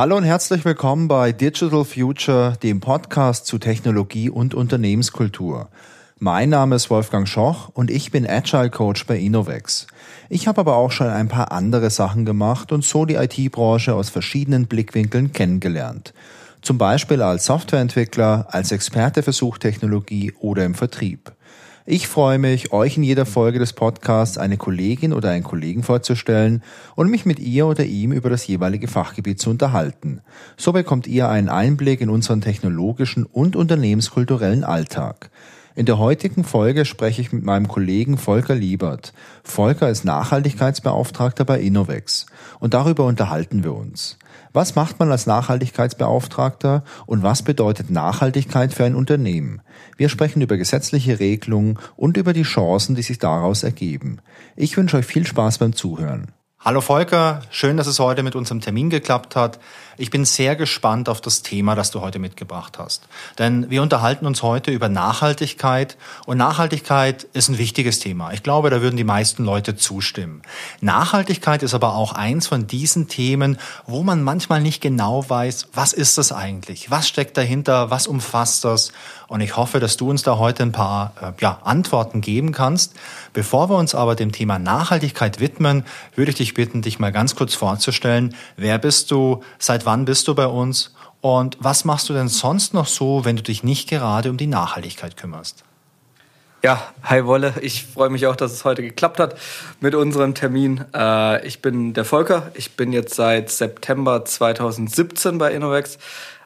Hallo und herzlich willkommen bei Digital Future, dem Podcast zu Technologie und Unternehmenskultur. Mein Name ist Wolfgang Schoch und ich bin Agile Coach bei Innovex. Ich habe aber auch schon ein paar andere Sachen gemacht und so die IT-Branche aus verschiedenen Blickwinkeln kennengelernt. Zum Beispiel als Softwareentwickler, als Experte für Suchtechnologie oder im Vertrieb. Ich freue mich, euch in jeder Folge des Podcasts eine Kollegin oder einen Kollegen vorzustellen und mich mit ihr oder ihm über das jeweilige Fachgebiet zu unterhalten. So bekommt ihr einen Einblick in unseren technologischen und unternehmenskulturellen Alltag. In der heutigen Folge spreche ich mit meinem Kollegen Volker Liebert. Volker ist Nachhaltigkeitsbeauftragter bei Innovex und darüber unterhalten wir uns. Was macht man als Nachhaltigkeitsbeauftragter und was bedeutet Nachhaltigkeit für ein Unternehmen? Wir sprechen über gesetzliche Regelungen und über die Chancen, die sich daraus ergeben. Ich wünsche euch viel Spaß beim Zuhören. Hallo Volker, schön, dass es heute mit unserem Termin geklappt hat. Ich bin sehr gespannt auf das Thema, das du heute mitgebracht hast. Denn wir unterhalten uns heute über Nachhaltigkeit und Nachhaltigkeit ist ein wichtiges Thema. Ich glaube, da würden die meisten Leute zustimmen. Nachhaltigkeit ist aber auch eins von diesen Themen, wo man manchmal nicht genau weiß, was ist das eigentlich? Was steckt dahinter? Was umfasst das? Und ich hoffe, dass du uns da heute ein paar äh, ja, Antworten geben kannst. Bevor wir uns aber dem Thema Nachhaltigkeit widmen, würde ich dich bitten, dich mal ganz kurz vorzustellen. Wer bist du? Seit wann bist du bei uns? Und was machst du denn sonst noch so, wenn du dich nicht gerade um die Nachhaltigkeit kümmerst? Ja, hi Wolle. Ich freue mich auch, dass es heute geklappt hat mit unserem Termin. Äh, ich bin der Volker. Ich bin jetzt seit September 2017 bei Innovex,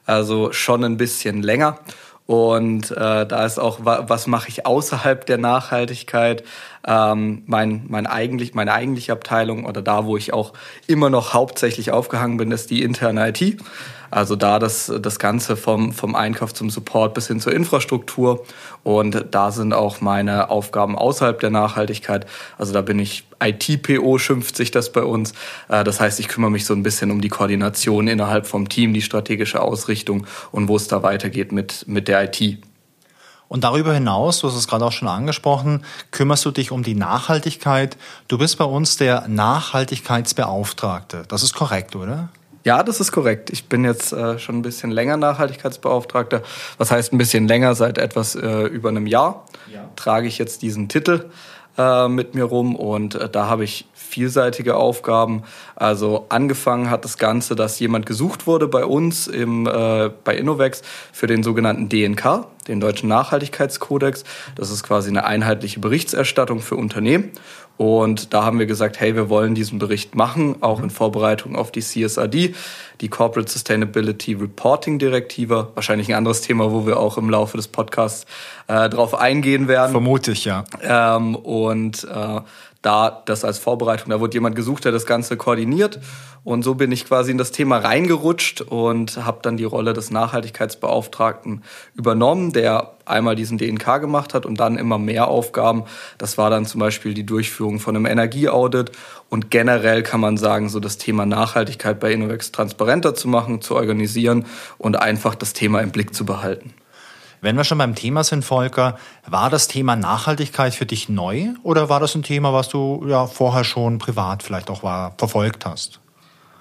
also schon ein bisschen länger. Und äh, da ist auch, was mache ich außerhalb der Nachhaltigkeit? Ähm, mein, mein eigentlich, meine eigentliche Abteilung oder da, wo ich auch immer noch hauptsächlich aufgehangen bin, ist die interne IT. Also da das, das Ganze vom, vom Einkauf zum Support bis hin zur Infrastruktur. Und da sind auch meine Aufgaben außerhalb der Nachhaltigkeit. Also da bin ich IT-PO, schimpft sich das bei uns. Äh, das heißt, ich kümmere mich so ein bisschen um die Koordination innerhalb vom Team, die strategische Ausrichtung und wo es da weitergeht mit, mit der IT. Und darüber hinaus, du hast es gerade auch schon angesprochen, kümmerst du dich um die Nachhaltigkeit. Du bist bei uns der Nachhaltigkeitsbeauftragte. Das ist korrekt, oder? Ja, das ist korrekt. Ich bin jetzt äh, schon ein bisschen länger Nachhaltigkeitsbeauftragter. Was heißt ein bisschen länger? Seit etwas äh, über einem Jahr ja. trage ich jetzt diesen Titel äh, mit mir rum und äh, da habe ich vielseitige Aufgaben. Also angefangen hat das Ganze, dass jemand gesucht wurde bei uns im, äh, bei Innovex für den sogenannten DNK, den Deutschen Nachhaltigkeitskodex. Das ist quasi eine einheitliche Berichterstattung für Unternehmen. Und da haben wir gesagt, hey, wir wollen diesen Bericht machen, auch in Vorbereitung auf die CSRD, die Corporate Sustainability Reporting Direktive. Wahrscheinlich ein anderes Thema, wo wir auch im Laufe des Podcasts äh, drauf eingehen werden. Vermute ich, ja. Ähm, und äh, da das als Vorbereitung, da wurde jemand gesucht, der das Ganze koordiniert. Und so bin ich quasi in das Thema reingerutscht und habe dann die Rolle des Nachhaltigkeitsbeauftragten übernommen, der einmal diesen DNK gemacht hat und dann immer mehr Aufgaben. Das war dann zum Beispiel die Durchführung von einem Energieaudit und generell kann man sagen, so das Thema Nachhaltigkeit bei Innovex transparenter zu machen, zu organisieren und einfach das Thema im Blick zu behalten. Wenn wir schon beim Thema sind, Volker, war das Thema Nachhaltigkeit für dich neu oder war das ein Thema, was du ja vorher schon privat vielleicht auch war, verfolgt hast?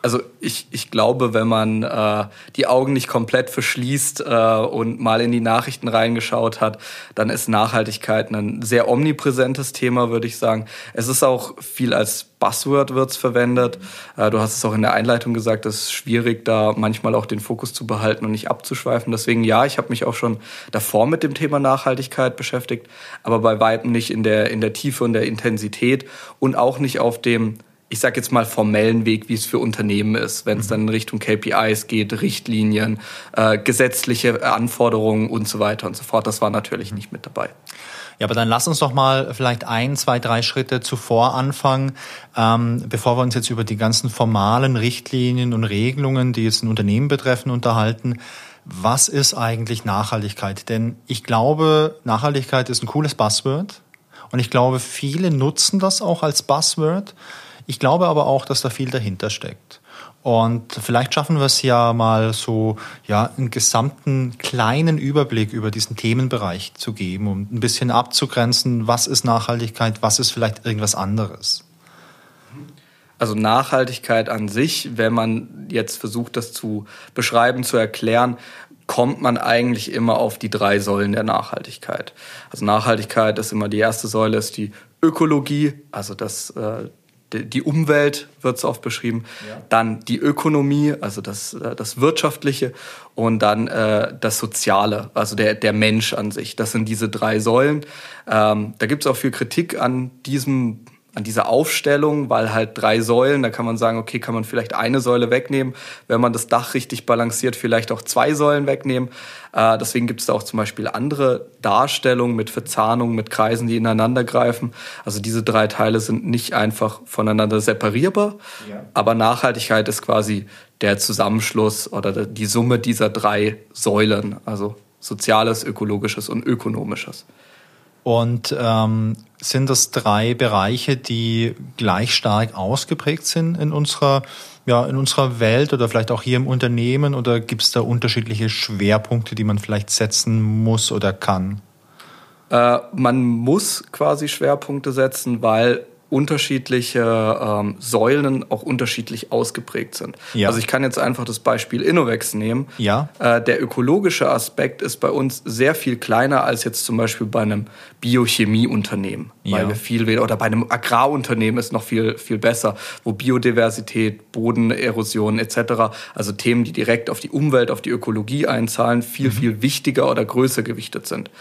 Also ich, ich glaube, wenn man äh, die Augen nicht komplett verschließt äh, und mal in die Nachrichten reingeschaut hat, dann ist Nachhaltigkeit ein sehr omnipräsentes Thema, würde ich sagen. Es ist auch viel als Buzzword wird's verwendet. Äh, du hast es auch in der Einleitung gesagt, es ist schwierig, da manchmal auch den Fokus zu behalten und nicht abzuschweifen. Deswegen ja, ich habe mich auch schon davor mit dem Thema Nachhaltigkeit beschäftigt, aber bei weitem nicht in der, in der Tiefe und der Intensität und auch nicht auf dem ich sage jetzt mal, formellen Weg, wie es für Unternehmen ist, wenn es dann in Richtung KPIs geht, Richtlinien, äh, gesetzliche Anforderungen und so weiter und so fort. Das war natürlich nicht mit dabei. Ja, aber dann lass uns doch mal vielleicht ein, zwei, drei Schritte zuvor anfangen, ähm, bevor wir uns jetzt über die ganzen formalen Richtlinien und Regelungen, die jetzt ein Unternehmen betreffen, unterhalten. Was ist eigentlich Nachhaltigkeit? Denn ich glaube, Nachhaltigkeit ist ein cooles Buzzword. Und ich glaube, viele nutzen das auch als Buzzword. Ich glaube aber auch, dass da viel dahinter steckt. Und vielleicht schaffen wir es ja mal so, ja, einen gesamten kleinen Überblick über diesen Themenbereich zu geben, um ein bisschen abzugrenzen, was ist Nachhaltigkeit, was ist vielleicht irgendwas anderes. Also Nachhaltigkeit an sich, wenn man jetzt versucht, das zu beschreiben, zu erklären, kommt man eigentlich immer auf die drei Säulen der Nachhaltigkeit. Also Nachhaltigkeit ist immer die erste Säule, ist die Ökologie, also das, äh, die Umwelt wird es oft beschrieben, ja. dann die Ökonomie, also das, äh, das Wirtschaftliche und dann äh, das Soziale, also der, der Mensch an sich. Das sind diese drei Säulen. Ähm, da gibt es auch viel Kritik an diesem an dieser Aufstellung, weil halt drei Säulen, da kann man sagen, okay, kann man vielleicht eine Säule wegnehmen, wenn man das Dach richtig balanciert, vielleicht auch zwei Säulen wegnehmen. Äh, deswegen gibt es da auch zum Beispiel andere Darstellungen mit Verzahnungen, mit Kreisen, die ineinander greifen. Also diese drei Teile sind nicht einfach voneinander separierbar, ja. aber Nachhaltigkeit ist quasi der Zusammenschluss oder die Summe dieser drei Säulen, also Soziales, Ökologisches und Ökonomisches. Und ähm, sind das drei Bereiche, die gleich stark ausgeprägt sind in unserer, ja, in unserer Welt oder vielleicht auch hier im Unternehmen? Oder gibt es da unterschiedliche Schwerpunkte, die man vielleicht setzen muss oder kann? Äh, man muss quasi Schwerpunkte setzen, weil unterschiedliche ähm, Säulen auch unterschiedlich ausgeprägt sind. Ja. Also ich kann jetzt einfach das Beispiel Innovex nehmen. Ja. Äh, der ökologische Aspekt ist bei uns sehr viel kleiner als jetzt zum Beispiel bei einem Biochemieunternehmen, ja. weil wir viel oder bei einem Agrarunternehmen ist noch viel viel besser, wo Biodiversität, Bodenerosion etc. Also Themen, die direkt auf die Umwelt, auf die Ökologie einzahlen, viel mhm. viel wichtiger oder größer gewichtet sind.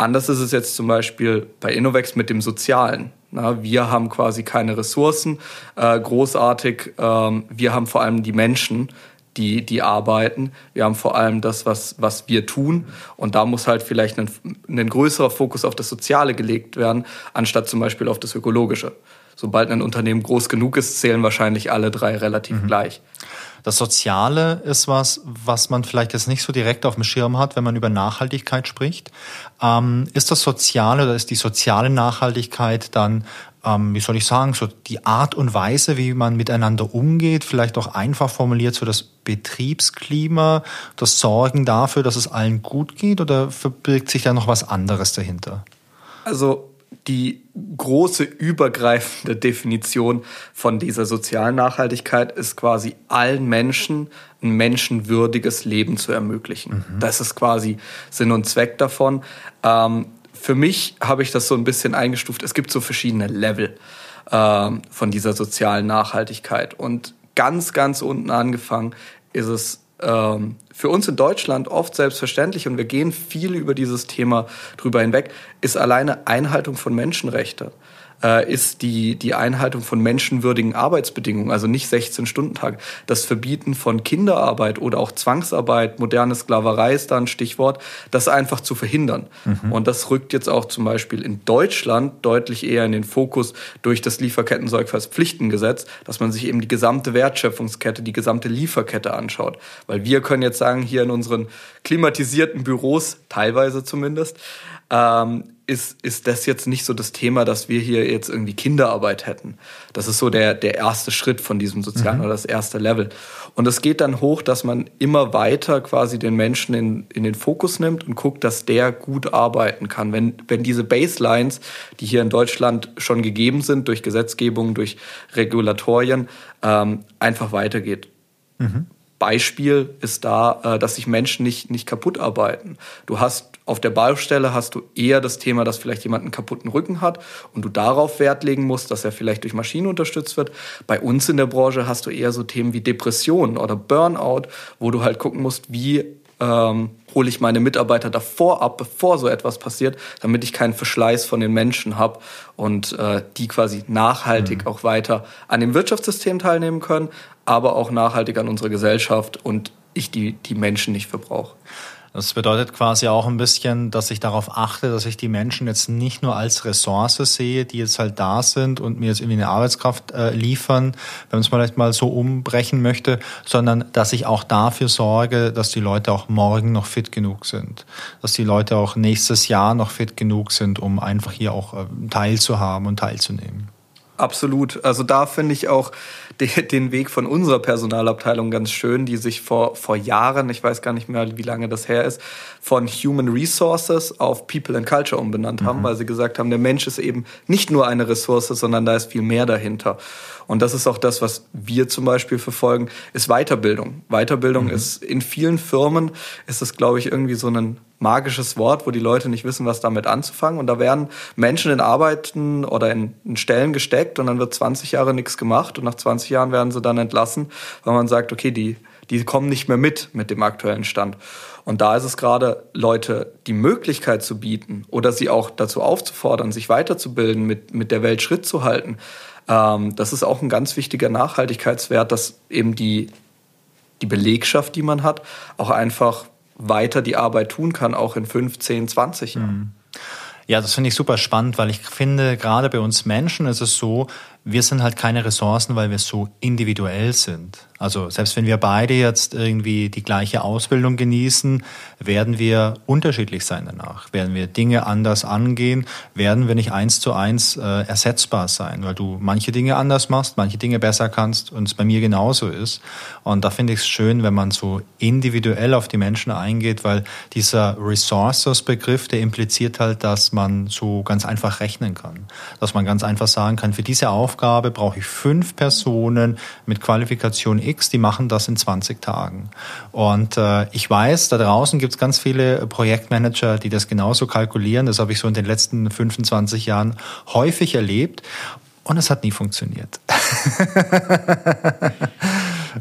Anders ist es jetzt zum Beispiel bei Innovex mit dem Sozialen. Na, wir haben quasi keine Ressourcen, äh, großartig. Ähm, wir haben vor allem die Menschen, die, die arbeiten. Wir haben vor allem das, was, was wir tun. Und da muss halt vielleicht ein, ein größerer Fokus auf das Soziale gelegt werden, anstatt zum Beispiel auf das Ökologische. Sobald ein Unternehmen groß genug ist, zählen wahrscheinlich alle drei relativ mhm. gleich. Das Soziale ist was, was man vielleicht jetzt nicht so direkt auf dem Schirm hat, wenn man über Nachhaltigkeit spricht. Ähm, ist das Soziale oder ist die soziale Nachhaltigkeit dann, ähm, wie soll ich sagen, so die Art und Weise, wie man miteinander umgeht, vielleicht auch einfach formuliert, so das Betriebsklima, das Sorgen dafür, dass es allen gut geht oder verbirgt sich da noch was anderes dahinter? Also die große übergreifende Definition von dieser sozialen Nachhaltigkeit ist quasi allen Menschen ein menschenwürdiges Leben zu ermöglichen. Mhm. Das ist quasi Sinn und Zweck davon. Ähm, für mich habe ich das so ein bisschen eingestuft. Es gibt so verschiedene Level ähm, von dieser sozialen Nachhaltigkeit. Und ganz, ganz unten angefangen ist es ähm, für uns in Deutschland oft selbstverständlich und wir gehen viel über dieses Thema drüber hinweg, ist alleine Einhaltung von Menschenrechten äh, ist die, die Einhaltung von menschenwürdigen Arbeitsbedingungen, also nicht 16-Stunden-Tag. Das Verbieten von Kinderarbeit oder auch Zwangsarbeit, moderne Sklaverei ist da ein Stichwort, das einfach zu verhindern. Mhm. Und das rückt jetzt auch zum Beispiel in Deutschland deutlich eher in den Fokus durch das Lieferketten-Sorgfaltspflichtengesetz, dass man sich eben die gesamte Wertschöpfungskette, die gesamte Lieferkette anschaut. Weil wir können jetzt sagen, hier in unseren klimatisierten Büros, teilweise zumindest, ähm, ist, ist das jetzt nicht so das Thema, dass wir hier jetzt irgendwie Kinderarbeit hätten. Das ist so der, der erste Schritt von diesem sozialen mhm. oder das erste Level. Und es geht dann hoch, dass man immer weiter quasi den Menschen in, in den Fokus nimmt und guckt, dass der gut arbeiten kann. Wenn, wenn diese Baselines, die hier in Deutschland schon gegeben sind durch Gesetzgebung, durch Regulatorien, ähm, einfach weitergeht. Mhm. Beispiel ist da, äh, dass sich Menschen nicht, nicht kaputt arbeiten. Du hast auf der Baustelle hast du eher das Thema, dass vielleicht jemand einen kaputten Rücken hat und du darauf Wert legen musst, dass er vielleicht durch Maschinen unterstützt wird. Bei uns in der Branche hast du eher so Themen wie Depressionen oder Burnout, wo du halt gucken musst, wie ähm, hole ich meine Mitarbeiter davor ab, bevor so etwas passiert, damit ich keinen Verschleiß von den Menschen habe und äh, die quasi nachhaltig mhm. auch weiter an dem Wirtschaftssystem teilnehmen können, aber auch nachhaltig an unserer Gesellschaft und ich die, die Menschen nicht verbrauche. Das bedeutet quasi auch ein bisschen, dass ich darauf achte, dass ich die Menschen jetzt nicht nur als Ressource sehe, die jetzt halt da sind und mir jetzt irgendwie eine Arbeitskraft äh, liefern, wenn man es vielleicht mal so umbrechen möchte, sondern dass ich auch dafür sorge, dass die Leute auch morgen noch fit genug sind, dass die Leute auch nächstes Jahr noch fit genug sind, um einfach hier auch äh, teilzuhaben und teilzunehmen. Absolut. Also da finde ich auch den Weg von unserer Personalabteilung ganz schön, die sich vor, vor Jahren, ich weiß gar nicht mehr, wie lange das her ist, von Human Resources auf People and Culture umbenannt haben, mhm. weil sie gesagt haben, der Mensch ist eben nicht nur eine Ressource, sondern da ist viel mehr dahinter. Und das ist auch das, was wir zum Beispiel verfolgen, ist Weiterbildung. Weiterbildung mhm. ist in vielen Firmen, ist es, glaube ich, irgendwie so ein magisches Wort, wo die Leute nicht wissen, was damit anzufangen. Und da werden Menschen in Arbeiten oder in, in, Stellen gesteckt und dann wird 20 Jahre nichts gemacht und nach 20 Jahren werden sie dann entlassen, weil man sagt, okay, die, die kommen nicht mehr mit mit dem aktuellen Stand. Und da ist es gerade, Leute die Möglichkeit zu bieten oder sie auch dazu aufzufordern, sich weiterzubilden, mit, mit der Welt Schritt zu halten. Ähm, das ist auch ein ganz wichtiger Nachhaltigkeitswert, dass eben die, die Belegschaft, die man hat, auch einfach weiter die Arbeit tun kann, auch in 15, 20 Jahren. Mhm. Ja, das finde ich super spannend, weil ich finde, gerade bei uns Menschen ist es so, wir sind halt keine Ressourcen, weil wir so individuell sind. Also selbst wenn wir beide jetzt irgendwie die gleiche Ausbildung genießen, werden wir unterschiedlich sein danach. Werden wir Dinge anders angehen, werden wir nicht eins zu eins äh, ersetzbar sein, weil du manche Dinge anders machst, manche Dinge besser kannst und es bei mir genauso ist. Und da finde ich es schön, wenn man so individuell auf die Menschen eingeht, weil dieser Resources-Begriff, der impliziert halt, dass man so ganz einfach rechnen kann. Dass man ganz einfach sagen kann, für diese Aufgabe brauche ich fünf Personen mit Qualifikation X, die machen das in 20 Tagen. Und äh, ich weiß, da draußen gibt es ganz viele Projektmanager, die das genauso kalkulieren. Das habe ich so in den letzten 25 Jahren häufig erlebt. Und es hat nie funktioniert.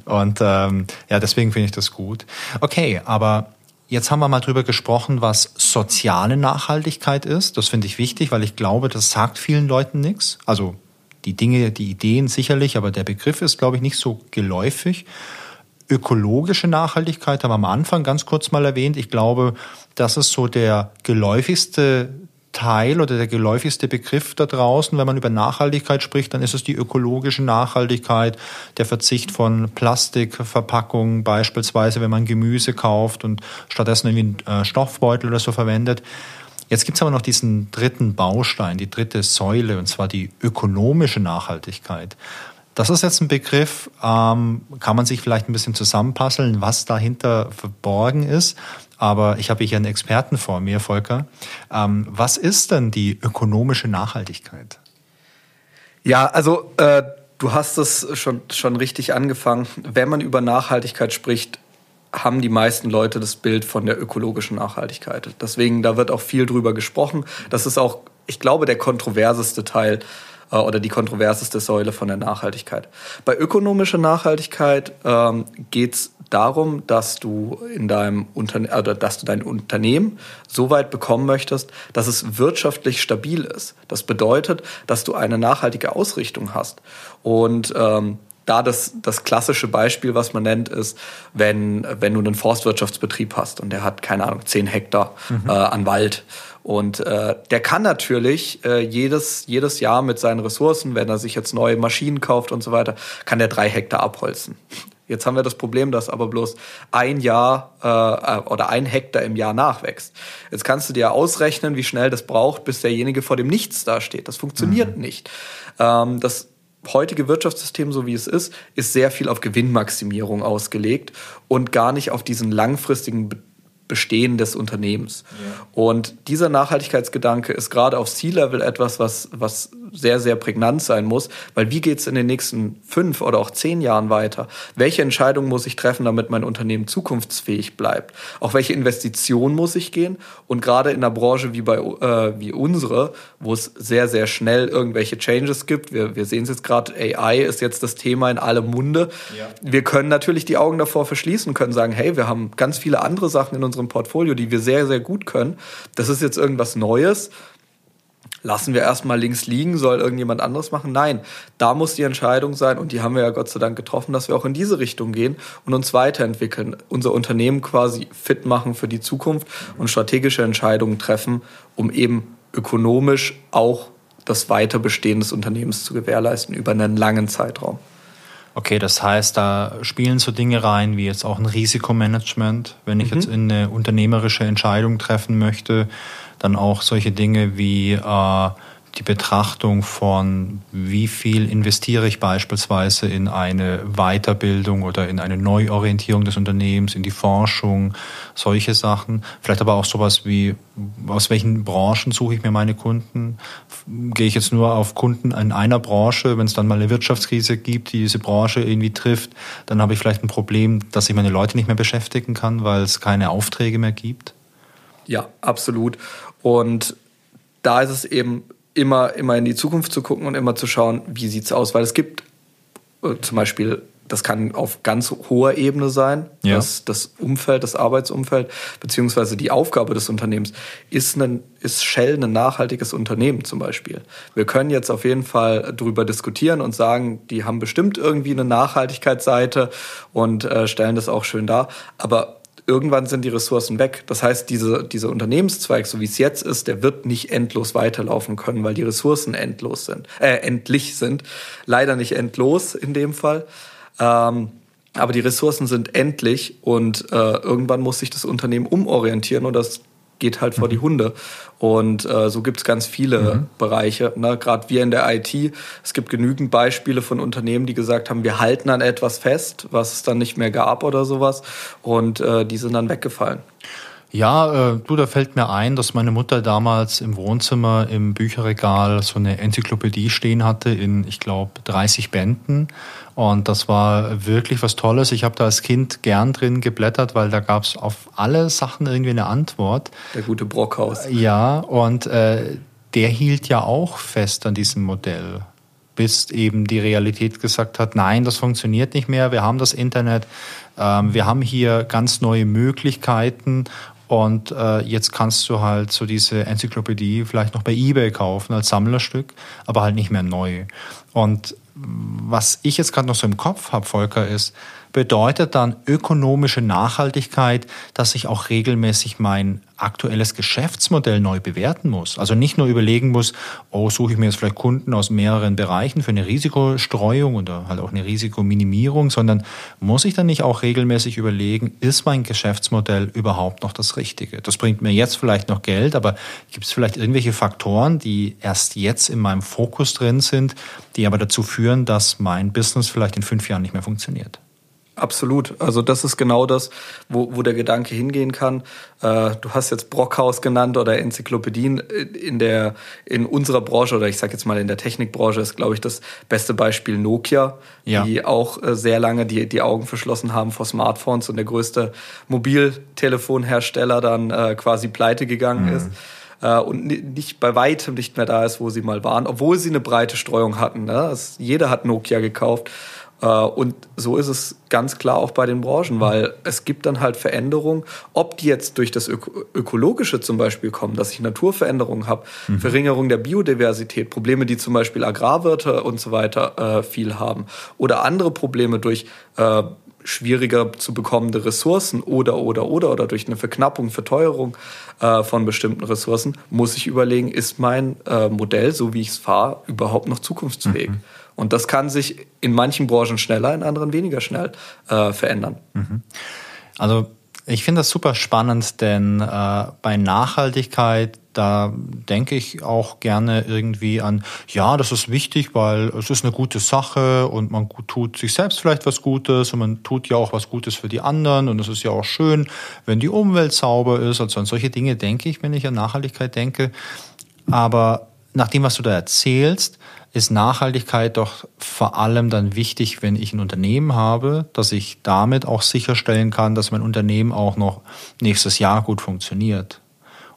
Und ähm, ja, deswegen finde ich das gut. Okay, aber Jetzt haben wir mal drüber gesprochen, was soziale Nachhaltigkeit ist. Das finde ich wichtig, weil ich glaube, das sagt vielen Leuten nichts. Also die Dinge, die Ideen sicherlich, aber der Begriff ist, glaube ich, nicht so geläufig. Ökologische Nachhaltigkeit haben wir am Anfang ganz kurz mal erwähnt. Ich glaube, das ist so der geläufigste Teil oder der geläufigste Begriff da draußen. Wenn man über Nachhaltigkeit spricht, dann ist es die ökologische Nachhaltigkeit, der Verzicht von Plastikverpackungen beispielsweise, wenn man Gemüse kauft und stattdessen irgendwie einen äh, Stoffbeutel oder so verwendet. Jetzt gibt es aber noch diesen dritten Baustein, die dritte Säule, und zwar die ökonomische Nachhaltigkeit. Das ist jetzt ein Begriff, ähm, kann man sich vielleicht ein bisschen zusammenpasseln, was dahinter verborgen ist. Aber ich habe hier einen Experten vor mir, Volker. Ähm, was ist denn die ökonomische Nachhaltigkeit? Ja, also äh, du hast es schon, schon richtig angefangen. Wenn man über Nachhaltigkeit spricht, haben die meisten Leute das Bild von der ökologischen Nachhaltigkeit. Deswegen, da wird auch viel drüber gesprochen. Das ist auch, ich glaube, der kontroverseste Teil äh, oder die kontroverseste Säule von der Nachhaltigkeit. Bei ökonomischer Nachhaltigkeit ähm, geht es darum, dass du in deinem Unterne oder dass du dein Unternehmen so weit bekommen möchtest, dass es wirtschaftlich stabil ist. Das bedeutet, dass du eine nachhaltige Ausrichtung hast. Und ähm, da das, das klassische Beispiel, was man nennt, ist, wenn, wenn du einen Forstwirtschaftsbetrieb hast und der hat, keine Ahnung, zehn Hektar mhm. äh, an Wald. Und äh, der kann natürlich äh, jedes, jedes Jahr mit seinen Ressourcen, wenn er sich jetzt neue Maschinen kauft und so weiter, kann der drei Hektar abholzen. Jetzt haben wir das Problem, dass aber bloß ein Jahr äh, oder ein Hektar im Jahr nachwächst. Jetzt kannst du dir ausrechnen, wie schnell das braucht, bis derjenige vor dem Nichts dasteht. Das funktioniert mhm. nicht. Ähm, das heutige Wirtschaftssystem, so wie es ist, ist sehr viel auf Gewinnmaximierung ausgelegt und gar nicht auf diesen langfristigen Bestehen des Unternehmens. Ja. Und dieser Nachhaltigkeitsgedanke ist gerade auf C-Level etwas, was, was sehr, sehr prägnant sein muss, weil wie geht es in den nächsten fünf oder auch zehn Jahren weiter? Welche Entscheidungen muss ich treffen, damit mein Unternehmen zukunftsfähig bleibt? Auch welche Investitionen muss ich gehen? Und gerade in einer Branche wie bei äh, wie unsere, wo es sehr, sehr schnell irgendwelche Changes gibt, wir, wir sehen es jetzt gerade, AI ist jetzt das Thema in allem Munde. Ja. Wir können natürlich die Augen davor verschließen, können sagen, hey, wir haben ganz viele andere Sachen in unserem Portfolio, die wir sehr, sehr gut können. Das ist jetzt irgendwas Neues lassen wir erstmal links liegen, soll irgendjemand anderes machen? Nein, da muss die Entscheidung sein und die haben wir ja Gott sei Dank getroffen, dass wir auch in diese Richtung gehen und uns weiterentwickeln, unser Unternehmen quasi fit machen für die Zukunft und strategische Entscheidungen treffen, um eben ökonomisch auch das Weiterbestehen des Unternehmens zu gewährleisten über einen langen Zeitraum. Okay, das heißt, da spielen so Dinge rein wie jetzt auch ein Risikomanagement, wenn ich mhm. jetzt eine unternehmerische Entscheidung treffen möchte, dann auch solche Dinge wie äh, die Betrachtung von, wie viel investiere ich beispielsweise in eine Weiterbildung oder in eine Neuorientierung des Unternehmens, in die Forschung, solche Sachen. Vielleicht aber auch sowas wie, aus welchen Branchen suche ich mir meine Kunden? Gehe ich jetzt nur auf Kunden in einer Branche, wenn es dann mal eine Wirtschaftskrise gibt, die diese Branche irgendwie trifft, dann habe ich vielleicht ein Problem, dass ich meine Leute nicht mehr beschäftigen kann, weil es keine Aufträge mehr gibt? Ja, absolut. Und da ist es eben immer, immer in die Zukunft zu gucken und immer zu schauen, wie sieht es aus. Weil es gibt äh, zum Beispiel, das kann auf ganz hoher Ebene sein, ja. dass das Umfeld, das Arbeitsumfeld, beziehungsweise die Aufgabe des Unternehmens, ist, ein, ist Shell ein nachhaltiges Unternehmen zum Beispiel. Wir können jetzt auf jeden Fall darüber diskutieren und sagen, die haben bestimmt irgendwie eine Nachhaltigkeitsseite und äh, stellen das auch schön dar. Aber irgendwann sind die Ressourcen weg. Das heißt, diese, dieser Unternehmenszweig, so wie es jetzt ist, der wird nicht endlos weiterlaufen können, weil die Ressourcen endlos sind, äh, endlich sind. Leider nicht endlos in dem Fall. Ähm, aber die Ressourcen sind endlich und äh, irgendwann muss sich das Unternehmen umorientieren und das geht halt vor die mhm. Hunde. Und äh, so gibt es ganz viele mhm. Bereiche. Ne? Gerade wir in der IT, es gibt genügend Beispiele von Unternehmen, die gesagt haben, wir halten an etwas fest, was es dann nicht mehr gab oder sowas. Und äh, die sind dann weggefallen. Ja, äh, du, da fällt mir ein, dass meine Mutter damals im Wohnzimmer im Bücherregal so eine Enzyklopädie stehen hatte in, ich glaube, 30 Bänden. Und das war wirklich was Tolles. Ich habe da als Kind gern drin geblättert, weil da gab es auf alle Sachen irgendwie eine Antwort. Der gute Brockhaus. Ja, und äh, der hielt ja auch fest an diesem Modell bis eben die Realität gesagt hat, nein, das funktioniert nicht mehr, wir haben das Internet, ähm, wir haben hier ganz neue Möglichkeiten und äh, jetzt kannst du halt so diese Enzyklopädie vielleicht noch bei eBay kaufen als Sammlerstück, aber halt nicht mehr neu. Und was ich jetzt gerade noch so im Kopf habe, Volker, ist, bedeutet dann ökonomische Nachhaltigkeit, dass ich auch regelmäßig mein aktuelles Geschäftsmodell neu bewerten muss. Also nicht nur überlegen muss, oh, suche ich mir jetzt vielleicht Kunden aus mehreren Bereichen für eine Risikostreuung oder halt auch eine Risikominimierung, sondern muss ich dann nicht auch regelmäßig überlegen, ist mein Geschäftsmodell überhaupt noch das Richtige? Das bringt mir jetzt vielleicht noch Geld, aber gibt es vielleicht irgendwelche Faktoren, die erst jetzt in meinem Fokus drin sind, die aber dazu führen, dass mein Business vielleicht in fünf Jahren nicht mehr funktioniert? Absolut. Also das ist genau das, wo, wo der Gedanke hingehen kann. Äh, du hast jetzt Brockhaus genannt oder Enzyklopädien in der in unserer Branche oder ich sage jetzt mal in der Technikbranche ist, glaube ich, das beste Beispiel Nokia, ja. die auch äh, sehr lange die, die Augen verschlossen haben vor Smartphones und der größte Mobiltelefonhersteller dann äh, quasi pleite gegangen mhm. ist äh, und nicht bei weitem nicht mehr da ist, wo sie mal waren, obwohl sie eine breite Streuung hatten. Ne? Jeder hat Nokia gekauft. Äh, und so ist es ganz klar auch bei den Branchen, weil es gibt dann halt Veränderungen, ob die jetzt durch das Öko Ökologische zum Beispiel kommen, dass ich Naturveränderungen habe, mhm. Verringerung der Biodiversität, Probleme, die zum Beispiel Agrarwirte und so weiter äh, viel haben, oder andere Probleme durch äh, schwieriger zu bekommende Ressourcen oder oder oder oder durch eine Verknappung, Verteuerung äh, von bestimmten Ressourcen, muss ich überlegen, ist mein äh, Modell, so wie ich es fahre, überhaupt noch zukunftsfähig? Mhm. Und das kann sich in manchen Branchen schneller, in anderen weniger schnell äh, verändern. Mhm. Also ich finde das super spannend, denn äh, bei Nachhaltigkeit, da denke ich auch gerne irgendwie an, ja, das ist wichtig, weil es ist eine gute Sache und man tut sich selbst vielleicht was Gutes und man tut ja auch was Gutes für die anderen und es ist ja auch schön, wenn die Umwelt sauber ist. Also an solche Dinge denke ich, wenn ich an Nachhaltigkeit denke. Aber nach dem, was du da erzählst, ist Nachhaltigkeit doch vor allem dann wichtig, wenn ich ein Unternehmen habe, dass ich damit auch sicherstellen kann, dass mein Unternehmen auch noch nächstes Jahr gut funktioniert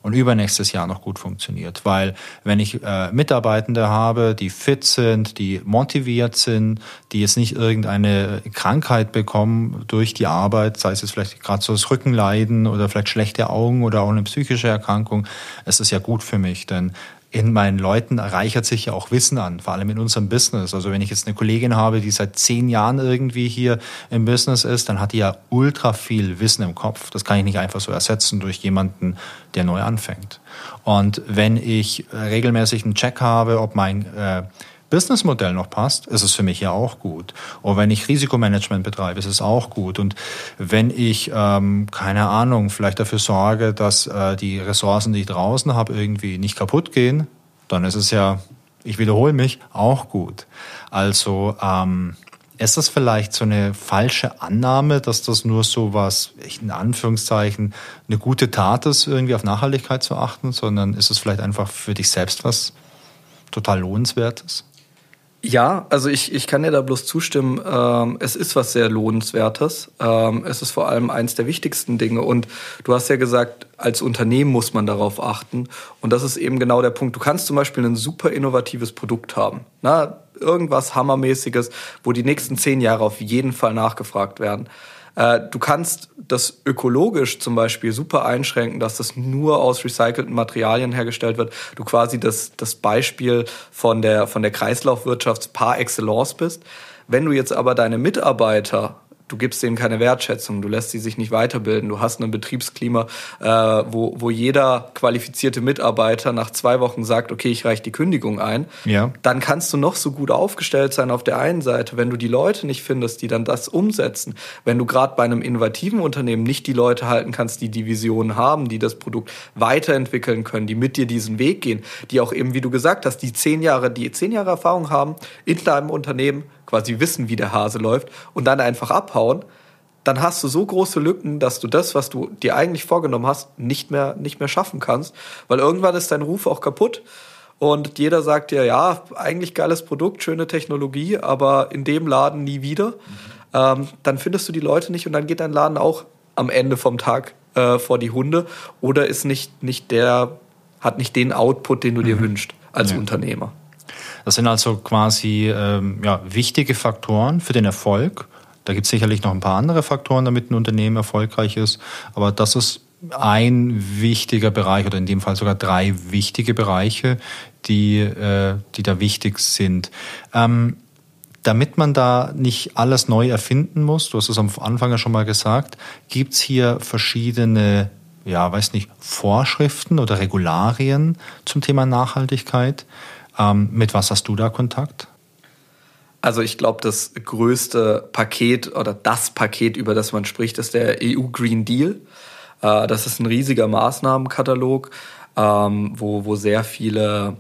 und übernächstes Jahr noch gut funktioniert. Weil wenn ich äh, Mitarbeitende habe, die fit sind, die motiviert sind, die jetzt nicht irgendeine Krankheit bekommen durch die Arbeit, sei es jetzt vielleicht gerade so das Rückenleiden oder vielleicht schlechte Augen oder auch eine psychische Erkrankung, es ist ja gut für mich, denn in meinen Leuten reichert sich ja auch Wissen an, vor allem in unserem Business. Also wenn ich jetzt eine Kollegin habe, die seit zehn Jahren irgendwie hier im Business ist, dann hat die ja ultra viel Wissen im Kopf. Das kann ich nicht einfach so ersetzen durch jemanden, der neu anfängt. Und wenn ich regelmäßig einen Check habe, ob mein äh, Businessmodell noch passt, ist es für mich ja auch gut. Und wenn ich Risikomanagement betreibe, ist es auch gut. Und wenn ich, ähm, keine Ahnung, vielleicht dafür sorge, dass äh, die Ressourcen, die ich draußen habe, irgendwie nicht kaputt gehen, dann ist es ja Ich wiederhole mich, auch gut. Also ähm, ist das vielleicht so eine falsche Annahme, dass das nur so was, in Anführungszeichen, eine gute Tat ist, irgendwie auf Nachhaltigkeit zu achten, sondern ist es vielleicht einfach für dich selbst was total lohnenswertes? Ja, also ich, ich kann dir da bloß zustimmen. Ähm, es ist was sehr Lohnenswertes. Ähm, es ist vor allem eins der wichtigsten Dinge. Und du hast ja gesagt, als Unternehmen muss man darauf achten. Und das ist eben genau der Punkt. Du kannst zum Beispiel ein super innovatives Produkt haben. Na, irgendwas Hammermäßiges, wo die nächsten zehn Jahre auf jeden Fall nachgefragt werden. Äh, du kannst das ökologisch zum Beispiel super einschränken, dass das nur aus recycelten Materialien hergestellt wird. Du quasi das, das Beispiel von der, von der Kreislaufwirtschaft par excellence bist. Wenn du jetzt aber deine Mitarbeiter du gibst denen keine Wertschätzung, du lässt sie sich nicht weiterbilden, du hast ein Betriebsklima, äh, wo, wo jeder qualifizierte Mitarbeiter nach zwei Wochen sagt, okay, ich reiche die Kündigung ein, ja. dann kannst du noch so gut aufgestellt sein auf der einen Seite, wenn du die Leute nicht findest, die dann das umsetzen, wenn du gerade bei einem innovativen Unternehmen nicht die Leute halten kannst, die die Visionen haben, die das Produkt weiterentwickeln können, die mit dir diesen Weg gehen, die auch eben, wie du gesagt hast, die zehn Jahre, die zehn Jahre Erfahrung haben in deinem Unternehmen, quasi wissen, wie der Hase läuft und dann einfach abhauen, dann hast du so große Lücken, dass du das, was du dir eigentlich vorgenommen hast, nicht mehr, nicht mehr schaffen kannst, weil irgendwann ist dein Ruf auch kaputt und jeder sagt dir, ja, eigentlich geiles Produkt, schöne Technologie, aber in dem Laden nie wieder. Mhm. Ähm, dann findest du die Leute nicht und dann geht dein Laden auch am Ende vom Tag äh, vor die Hunde oder ist nicht, nicht der, hat nicht den Output, den du dir mhm. wünschst als ja. Unternehmer. Das sind also quasi ähm, ja, wichtige Faktoren für den Erfolg. Da gibt es sicherlich noch ein paar andere Faktoren, damit ein Unternehmen erfolgreich ist. Aber das ist ein wichtiger Bereich oder in dem Fall sogar drei wichtige Bereiche, die, äh, die da wichtig sind. Ähm, damit man da nicht alles neu erfinden muss, du hast es am Anfang ja schon mal gesagt, gibt es hier verschiedene, ja, weiß nicht, Vorschriften oder Regularien zum Thema Nachhaltigkeit. Ähm, mit was hast du da Kontakt? Also ich glaube, das größte Paket oder das Paket, über das man spricht, ist der EU Green Deal. Äh, das ist ein riesiger Maßnahmenkatalog, ähm, wo, wo sehr viele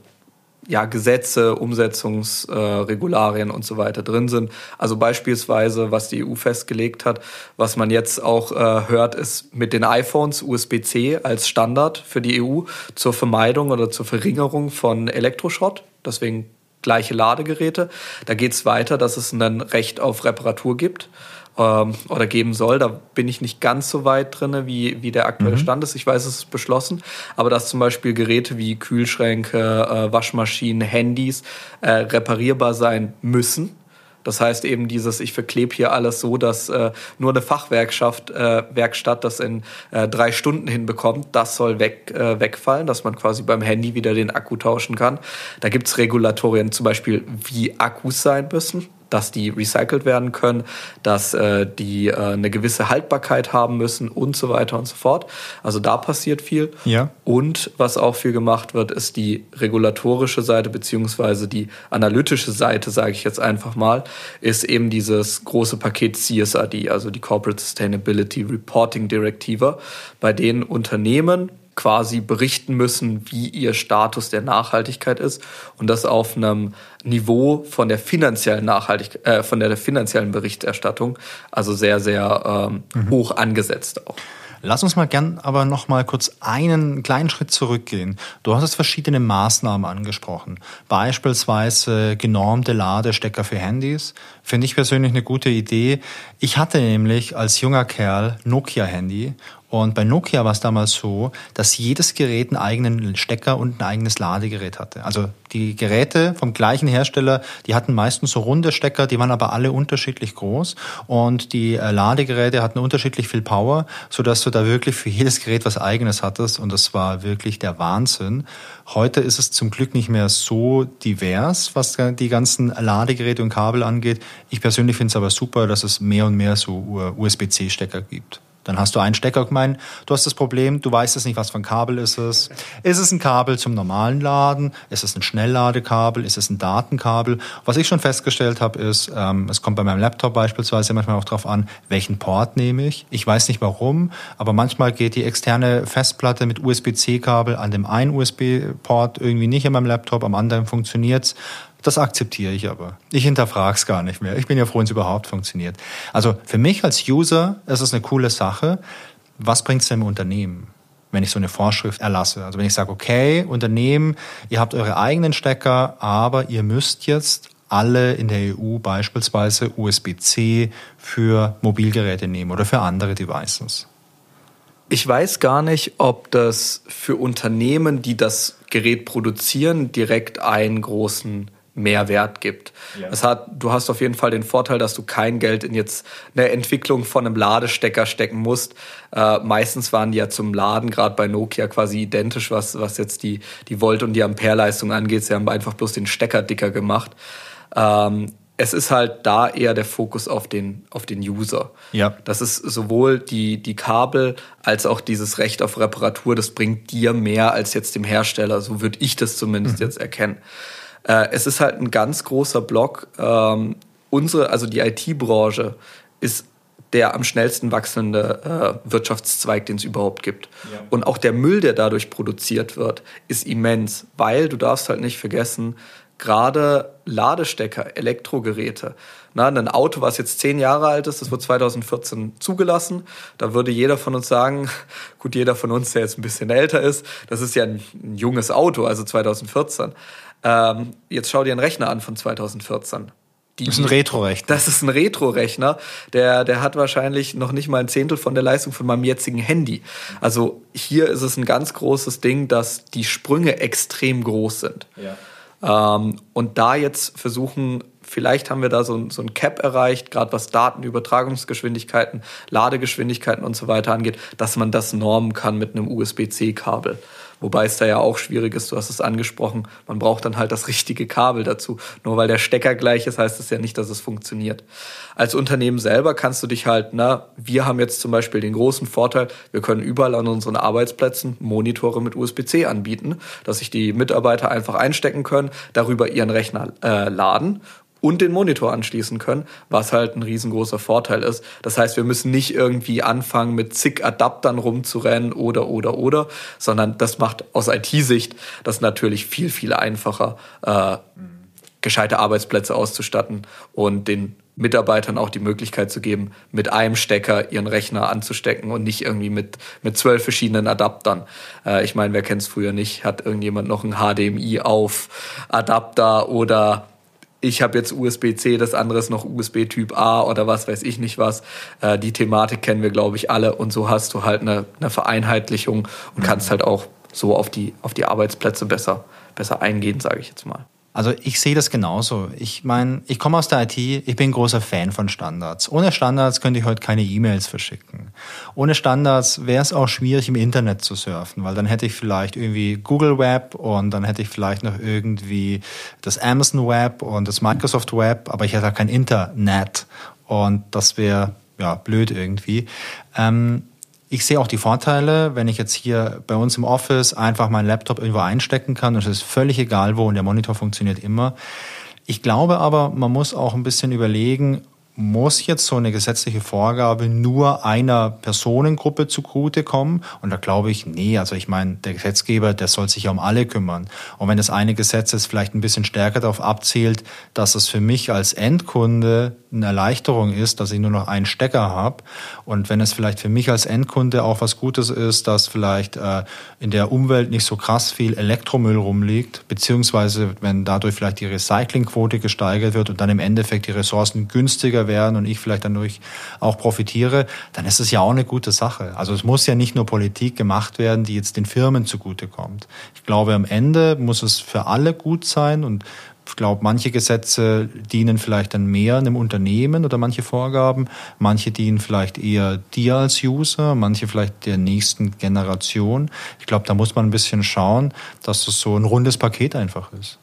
ja, Gesetze, Umsetzungsregularien äh, und so weiter drin sind. Also beispielsweise, was die EU festgelegt hat, was man jetzt auch äh, hört, ist mit den iPhones USB-C als Standard für die EU zur Vermeidung oder zur Verringerung von Elektroschrott. Deswegen gleiche Ladegeräte. Da geht es weiter, dass es ein Recht auf Reparatur gibt ähm, oder geben soll. Da bin ich nicht ganz so weit drin, wie, wie der aktuelle mhm. Stand ist. Ich weiß, es ist beschlossen, aber dass zum Beispiel Geräte wie Kühlschränke, äh, Waschmaschinen, Handys äh, reparierbar sein müssen. Das heißt eben dieses, ich verklebe hier alles so, dass äh, nur eine Fachwerkschaft, äh, Werkstatt das in äh, drei Stunden hinbekommt, das soll weg, äh, wegfallen, dass man quasi beim Handy wieder den Akku tauschen kann. Da gibt's Regulatorien zum Beispiel, wie Akkus sein müssen dass die recycelt werden können, dass äh, die äh, eine gewisse Haltbarkeit haben müssen und so weiter und so fort. Also da passiert viel. Ja. Und was auch viel gemacht wird, ist die regulatorische Seite beziehungsweise die analytische Seite, sage ich jetzt einfach mal, ist eben dieses große Paket CSRD, also die Corporate Sustainability Reporting Directive, bei denen Unternehmen quasi berichten müssen, wie ihr Status der Nachhaltigkeit ist und das auf einem Niveau von der finanziellen Nachhaltigkeit, äh, von der finanziellen Berichterstattung, also sehr, sehr ähm, mhm. hoch angesetzt auch. Lass uns mal gern aber noch mal kurz einen kleinen Schritt zurückgehen. Du hast jetzt verschiedene Maßnahmen angesprochen. Beispielsweise genormte Ladestecker für Handys. Finde ich persönlich eine gute Idee. Ich hatte nämlich als junger Kerl Nokia-Handy und bei Nokia war es damals so, dass jedes Gerät einen eigenen Stecker und ein eigenes Ladegerät hatte. Also die Geräte vom gleichen Hersteller, die hatten meistens so runde Stecker, die waren aber alle unterschiedlich groß und die äh, Ladegeräte hatten unterschiedlich viel Power, sodass du da wirklich für jedes Gerät was eigenes hattest und das war wirklich der Wahnsinn. Heute ist es zum Glück nicht mehr so divers, was die ganzen Ladegeräte und Kabel angeht. Ich persönlich finde es aber super, dass es mehr und mehr so USB-C-Stecker gibt. Dann hast du einen Stecker gemeint, du hast das Problem, du weißt es nicht, was für ein Kabel ist es. Ist es ein Kabel zum normalen Laden? Ist es ein Schnellladekabel? Ist es ein Datenkabel? Was ich schon festgestellt habe, ist, ähm, es kommt bei meinem Laptop beispielsweise manchmal auch darauf an, welchen Port nehme ich. Ich weiß nicht warum, aber manchmal geht die externe Festplatte mit USB-C-Kabel an dem einen USB-Port irgendwie nicht in meinem Laptop, am anderen funktioniert's. Das akzeptiere ich aber. Ich hinterfrage es gar nicht mehr. Ich bin ja froh, wenn es überhaupt funktioniert. Also für mich als User ist es eine coole Sache. Was bringt es denn Unternehmen? wenn ich so eine Vorschrift erlasse. Also wenn ich sage, okay, Unternehmen, ihr habt eure eigenen Stecker, aber ihr müsst jetzt alle in der EU beispielsweise USB-C für Mobilgeräte nehmen oder für andere Devices. Ich weiß gar nicht, ob das für Unternehmen, die das Gerät produzieren, direkt einen großen Mehrwert gibt. Ja. Es hat, du hast auf jeden Fall den Vorteil, dass du kein Geld in jetzt eine Entwicklung von einem Ladestecker stecken musst. Äh, meistens waren die ja zum Laden gerade bei Nokia quasi identisch, was, was jetzt die, die Volt- und die Ampereleistung angeht. Sie haben einfach bloß den Stecker dicker gemacht. Ähm, es ist halt da eher der Fokus auf den, auf den User. Ja. Das ist sowohl die, die Kabel als auch dieses Recht auf Reparatur, das bringt dir mehr als jetzt dem Hersteller. So würde ich das zumindest mhm. jetzt erkennen. Äh, es ist halt ein ganz großer Block. Ähm, unsere, also die IT-Branche ist der am schnellsten wachsende äh, Wirtschaftszweig, den es überhaupt gibt. Ja. Und auch der Müll, der dadurch produziert wird, ist immens, weil du darfst halt nicht vergessen, gerade Ladestecker, Elektrogeräte. Na, ein Auto, was jetzt zehn Jahre alt ist, das wurde 2014 zugelassen. Da würde jeder von uns sagen, gut, jeder von uns, der jetzt ein bisschen älter ist, das ist ja ein, ein junges Auto, also 2014. Ähm, jetzt schau dir einen Rechner an von 2014. Die, das ist ein Retro-Rechner. Das ist ein Retro-Rechner. Der, der hat wahrscheinlich noch nicht mal ein Zehntel von der Leistung von meinem jetzigen Handy. Also hier ist es ein ganz großes Ding, dass die Sprünge extrem groß sind. Ja. Ähm, und da jetzt versuchen, vielleicht haben wir da so, so ein Cap erreicht, gerade was Datenübertragungsgeschwindigkeiten, Ladegeschwindigkeiten und so weiter angeht, dass man das normen kann mit einem USB-C-Kabel. Wobei es da ja auch schwierig ist, du hast es angesprochen, man braucht dann halt das richtige Kabel dazu. Nur weil der Stecker gleich ist, heißt es ja nicht, dass es funktioniert. Als Unternehmen selber kannst du dich halt, na, wir haben jetzt zum Beispiel den großen Vorteil, wir können überall an unseren Arbeitsplätzen Monitore mit USB-C anbieten, dass sich die Mitarbeiter einfach einstecken können, darüber ihren Rechner äh, laden und den Monitor anschließen können, was halt ein riesengroßer Vorteil ist. Das heißt, wir müssen nicht irgendwie anfangen, mit zig Adaptern rumzurennen oder, oder, oder, sondern das macht aus IT-Sicht das natürlich viel, viel einfacher, äh, gescheite Arbeitsplätze auszustatten und den Mitarbeitern auch die Möglichkeit zu geben, mit einem Stecker ihren Rechner anzustecken und nicht irgendwie mit, mit zwölf verschiedenen Adaptern. Äh, ich meine, wer kennt es früher nicht? Hat irgendjemand noch einen HDMI auf Adapter oder ich habe jetzt USB-C, das andere ist noch USB Typ A oder was weiß ich nicht was. Äh, die Thematik kennen wir, glaube ich, alle. Und so hast du halt eine, eine Vereinheitlichung und kannst halt auch so auf die, auf die Arbeitsplätze besser, besser eingehen, sage ich jetzt mal. Also ich sehe das genauso. Ich meine, ich komme aus der IT, ich bin großer Fan von Standards. Ohne Standards könnte ich heute keine E-Mails verschicken. Ohne Standards wäre es auch schwierig, im Internet zu surfen, weil dann hätte ich vielleicht irgendwie Google Web und dann hätte ich vielleicht noch irgendwie das Amazon Web und das Microsoft Web, aber ich hätte auch kein Internet und das wäre ja blöd irgendwie. Ähm, ich sehe auch die Vorteile, wenn ich jetzt hier bei uns im Office einfach meinen Laptop irgendwo einstecken kann und es ist völlig egal wo und der Monitor funktioniert immer. Ich glaube aber, man muss auch ein bisschen überlegen, muss jetzt so eine gesetzliche Vorgabe nur einer Personengruppe zugutekommen? Und da glaube ich, nee, also ich meine, der Gesetzgeber, der soll sich ja um alle kümmern. Und wenn das eine Gesetz jetzt vielleicht ein bisschen stärker darauf abzielt, dass es für mich als Endkunde eine Erleichterung ist, dass ich nur noch einen Stecker habe. Und wenn es vielleicht für mich als Endkunde auch was Gutes ist, dass vielleicht äh, in der Umwelt nicht so krass viel Elektromüll rumliegt, beziehungsweise wenn dadurch vielleicht die Recyclingquote gesteigert wird und dann im Endeffekt die Ressourcen günstiger werden und ich vielleicht dadurch auch profitiere, dann ist es ja auch eine gute Sache. Also es muss ja nicht nur Politik gemacht werden, die jetzt den Firmen zugutekommt. Ich glaube, am Ende muss es für alle gut sein und ich glaube, manche Gesetze dienen vielleicht dann mehr einem Unternehmen oder manche Vorgaben. Manche dienen vielleicht eher dir als User, manche vielleicht der nächsten Generation. Ich glaube, da muss man ein bisschen schauen, dass das so ein rundes Paket einfach ist.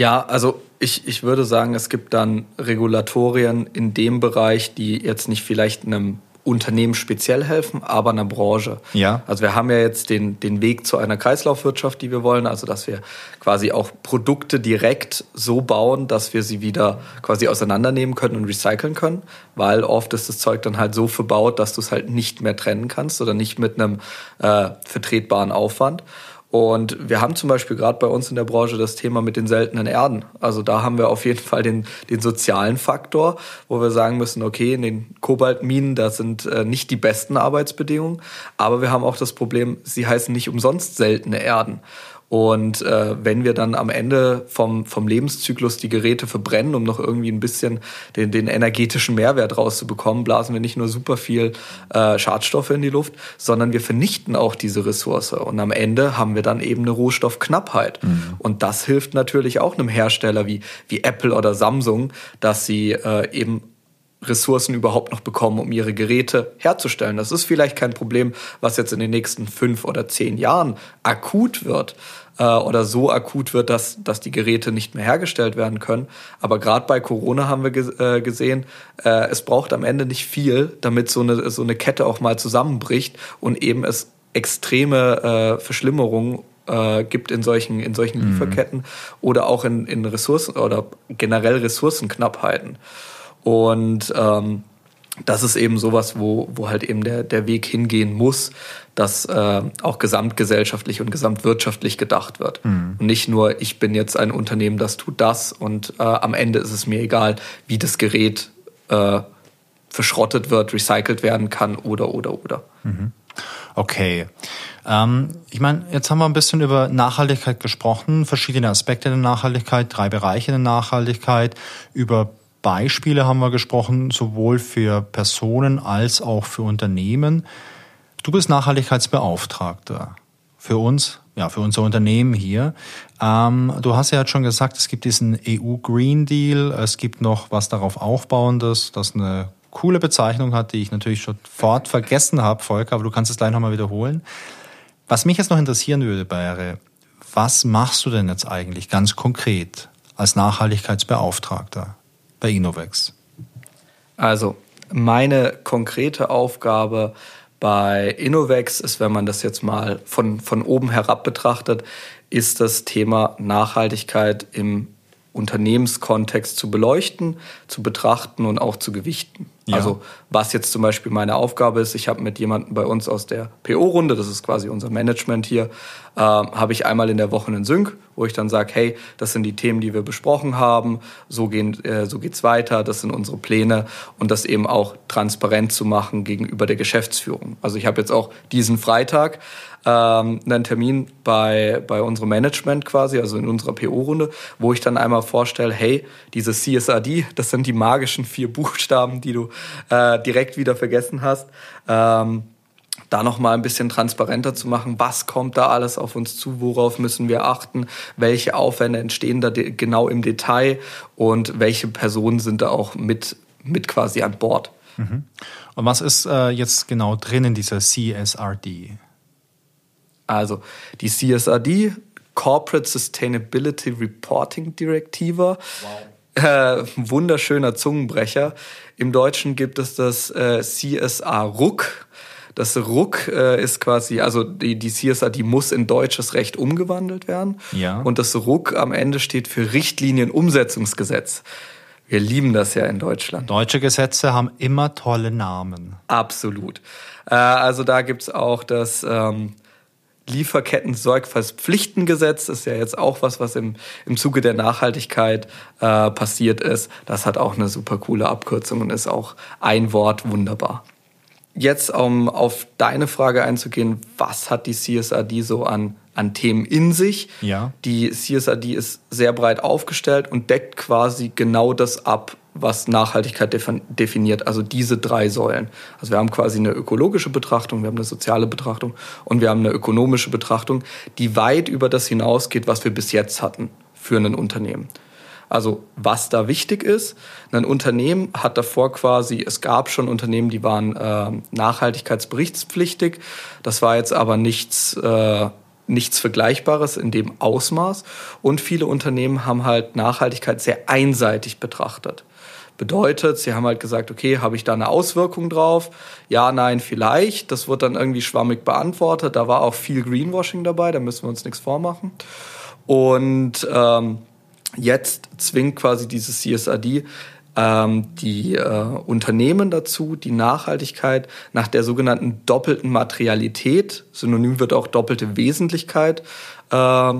Ja, also ich, ich würde sagen, es gibt dann Regulatorien in dem Bereich, die jetzt nicht vielleicht einem Unternehmen speziell helfen, aber einer Branche. Ja. Also wir haben ja jetzt den, den Weg zu einer Kreislaufwirtschaft, die wir wollen, also dass wir quasi auch Produkte direkt so bauen, dass wir sie wieder quasi auseinandernehmen können und recyceln können, weil oft ist das Zeug dann halt so verbaut, dass du es halt nicht mehr trennen kannst oder nicht mit einem äh, vertretbaren Aufwand. Und wir haben zum Beispiel gerade bei uns in der Branche das Thema mit den seltenen Erden. Also da haben wir auf jeden Fall den, den sozialen Faktor, wo wir sagen müssen, okay, in den Kobaltminen, da sind äh, nicht die besten Arbeitsbedingungen, aber wir haben auch das Problem, sie heißen nicht umsonst seltene Erden. Und äh, wenn wir dann am Ende vom, vom Lebenszyklus die Geräte verbrennen, um noch irgendwie ein bisschen den, den energetischen Mehrwert rauszubekommen, blasen wir nicht nur super viel äh, Schadstoffe in die Luft, sondern wir vernichten auch diese Ressource. Und am Ende haben wir dann eben eine Rohstoffknappheit. Mhm. Und das hilft natürlich auch einem Hersteller wie, wie Apple oder Samsung, dass sie äh, eben Ressourcen überhaupt noch bekommen, um ihre Geräte herzustellen. Das ist vielleicht kein Problem, was jetzt in den nächsten fünf oder zehn Jahren akut wird äh, oder so akut wird, dass, dass die Geräte nicht mehr hergestellt werden können. Aber gerade bei Corona haben wir ge äh, gesehen, äh, es braucht am Ende nicht viel, damit so eine, so eine Kette auch mal zusammenbricht und eben es extreme äh, Verschlimmerungen äh, gibt in solchen, in solchen mhm. Lieferketten oder auch in, in Ressourcen oder generell Ressourcenknappheiten. Und ähm, das ist eben sowas, wo, wo halt eben der, der Weg hingehen muss, dass äh, auch gesamtgesellschaftlich und gesamtwirtschaftlich gedacht wird. Mhm. Und nicht nur, ich bin jetzt ein Unternehmen, das tut das und äh, am Ende ist es mir egal, wie das Gerät äh, verschrottet wird, recycelt werden kann oder, oder, oder. Mhm. Okay. Ähm, ich meine, jetzt haben wir ein bisschen über Nachhaltigkeit gesprochen, verschiedene Aspekte der Nachhaltigkeit, drei Bereiche der Nachhaltigkeit, über Beispiele haben wir gesprochen, sowohl für Personen als auch für Unternehmen. Du bist Nachhaltigkeitsbeauftragter für uns, ja, für unser Unternehmen hier. Ähm, du hast ja jetzt schon gesagt, es gibt diesen EU Green Deal, es gibt noch was darauf aufbauendes, das eine coole Bezeichnung hat, die ich natürlich sofort vergessen habe, Volker, aber du kannst es gleich nochmal wiederholen. Was mich jetzt noch interessieren würde, wäre, was machst du denn jetzt eigentlich ganz konkret als Nachhaltigkeitsbeauftragter? Bei Innovex? Also, meine konkrete Aufgabe bei Innovex ist, wenn man das jetzt mal von, von oben herab betrachtet, ist das Thema Nachhaltigkeit im Unternehmenskontext zu beleuchten, zu betrachten und auch zu gewichten. Ja. Also was jetzt zum Beispiel meine Aufgabe ist, ich habe mit jemandem bei uns aus der PO-Runde, das ist quasi unser Management hier, äh, habe ich einmal in der Woche einen Sync, wo ich dann sage, hey, das sind die Themen, die wir besprochen haben, so, äh, so geht's weiter, das sind unsere Pläne und das eben auch transparent zu machen gegenüber der Geschäftsführung. Also ich habe jetzt auch diesen Freitag ähm, einen Termin bei, bei unserem Management quasi, also in unserer PO-Runde, wo ich dann einmal vorstelle, hey, diese CSRD, das sind die magischen vier Buchstaben, die du äh, direkt wieder vergessen hast. Ähm, da noch mal ein bisschen transparenter zu machen, was kommt da alles auf uns zu, worauf müssen wir achten, welche Aufwände entstehen da genau im Detail und welche Personen sind da auch mit, mit quasi an Bord. Mhm. Und was ist äh, jetzt genau drin in dieser CSRD? Also die CSRD, Corporate Sustainability Reporting Directive. Wow. Äh, wunderschöner Zungenbrecher. Im Deutschen gibt es das äh, CSA-RUC. Das RUC äh, ist quasi, also die, die CSA, die muss in deutsches Recht umgewandelt werden. Ja. Und das RUC am Ende steht für Richtlinienumsetzungsgesetz. Wir lieben das ja in Deutschland. Deutsche Gesetze haben immer tolle Namen. Absolut. Äh, also da gibt's auch das ähm, Lieferketten-Sorgfaltspflichtengesetz ist ja jetzt auch was, was im, im Zuge der Nachhaltigkeit äh, passiert ist. Das hat auch eine super coole Abkürzung und ist auch ein Wort wunderbar. Jetzt, um auf deine Frage einzugehen, was hat die CSRD so an, an Themen in sich? Ja. Die CSRD ist sehr breit aufgestellt und deckt quasi genau das ab, was Nachhaltigkeit definiert, also diese drei Säulen. Also wir haben quasi eine ökologische Betrachtung, wir haben eine soziale Betrachtung und wir haben eine ökonomische Betrachtung, die weit über das hinausgeht, was wir bis jetzt hatten für ein Unternehmen. Also was da wichtig ist, ein Unternehmen hat davor quasi, es gab schon Unternehmen, die waren äh, nachhaltigkeitsberichtspflichtig. Das war jetzt aber nichts, äh, nichts Vergleichbares in dem Ausmaß. Und viele Unternehmen haben halt Nachhaltigkeit sehr einseitig betrachtet. Bedeutet, sie haben halt gesagt, okay, habe ich da eine Auswirkung drauf? Ja, nein, vielleicht. Das wird dann irgendwie schwammig beantwortet. Da war auch viel Greenwashing dabei, da müssen wir uns nichts vormachen. Und ähm, jetzt zwingt quasi dieses CSRD ähm, die äh, Unternehmen dazu, die Nachhaltigkeit nach der sogenannten doppelten Materialität, synonym wird auch doppelte Wesentlichkeit, äh,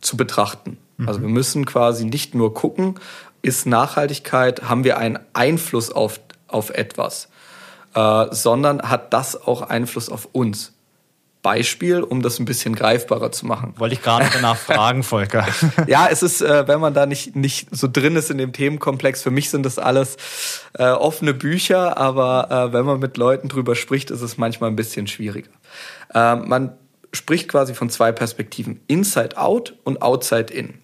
zu betrachten. Mhm. Also wir müssen quasi nicht nur gucken, ist Nachhaltigkeit, haben wir einen Einfluss auf, auf etwas, äh, sondern hat das auch Einfluss auf uns. Beispiel, um das ein bisschen greifbarer zu machen. Wollte ich gerade danach fragen, Volker. ja, es ist, äh, wenn man da nicht, nicht so drin ist in dem Themenkomplex, für mich sind das alles äh, offene Bücher, aber äh, wenn man mit Leuten drüber spricht, ist es manchmal ein bisschen schwieriger. Äh, man spricht quasi von zwei Perspektiven, Inside Out und Outside In.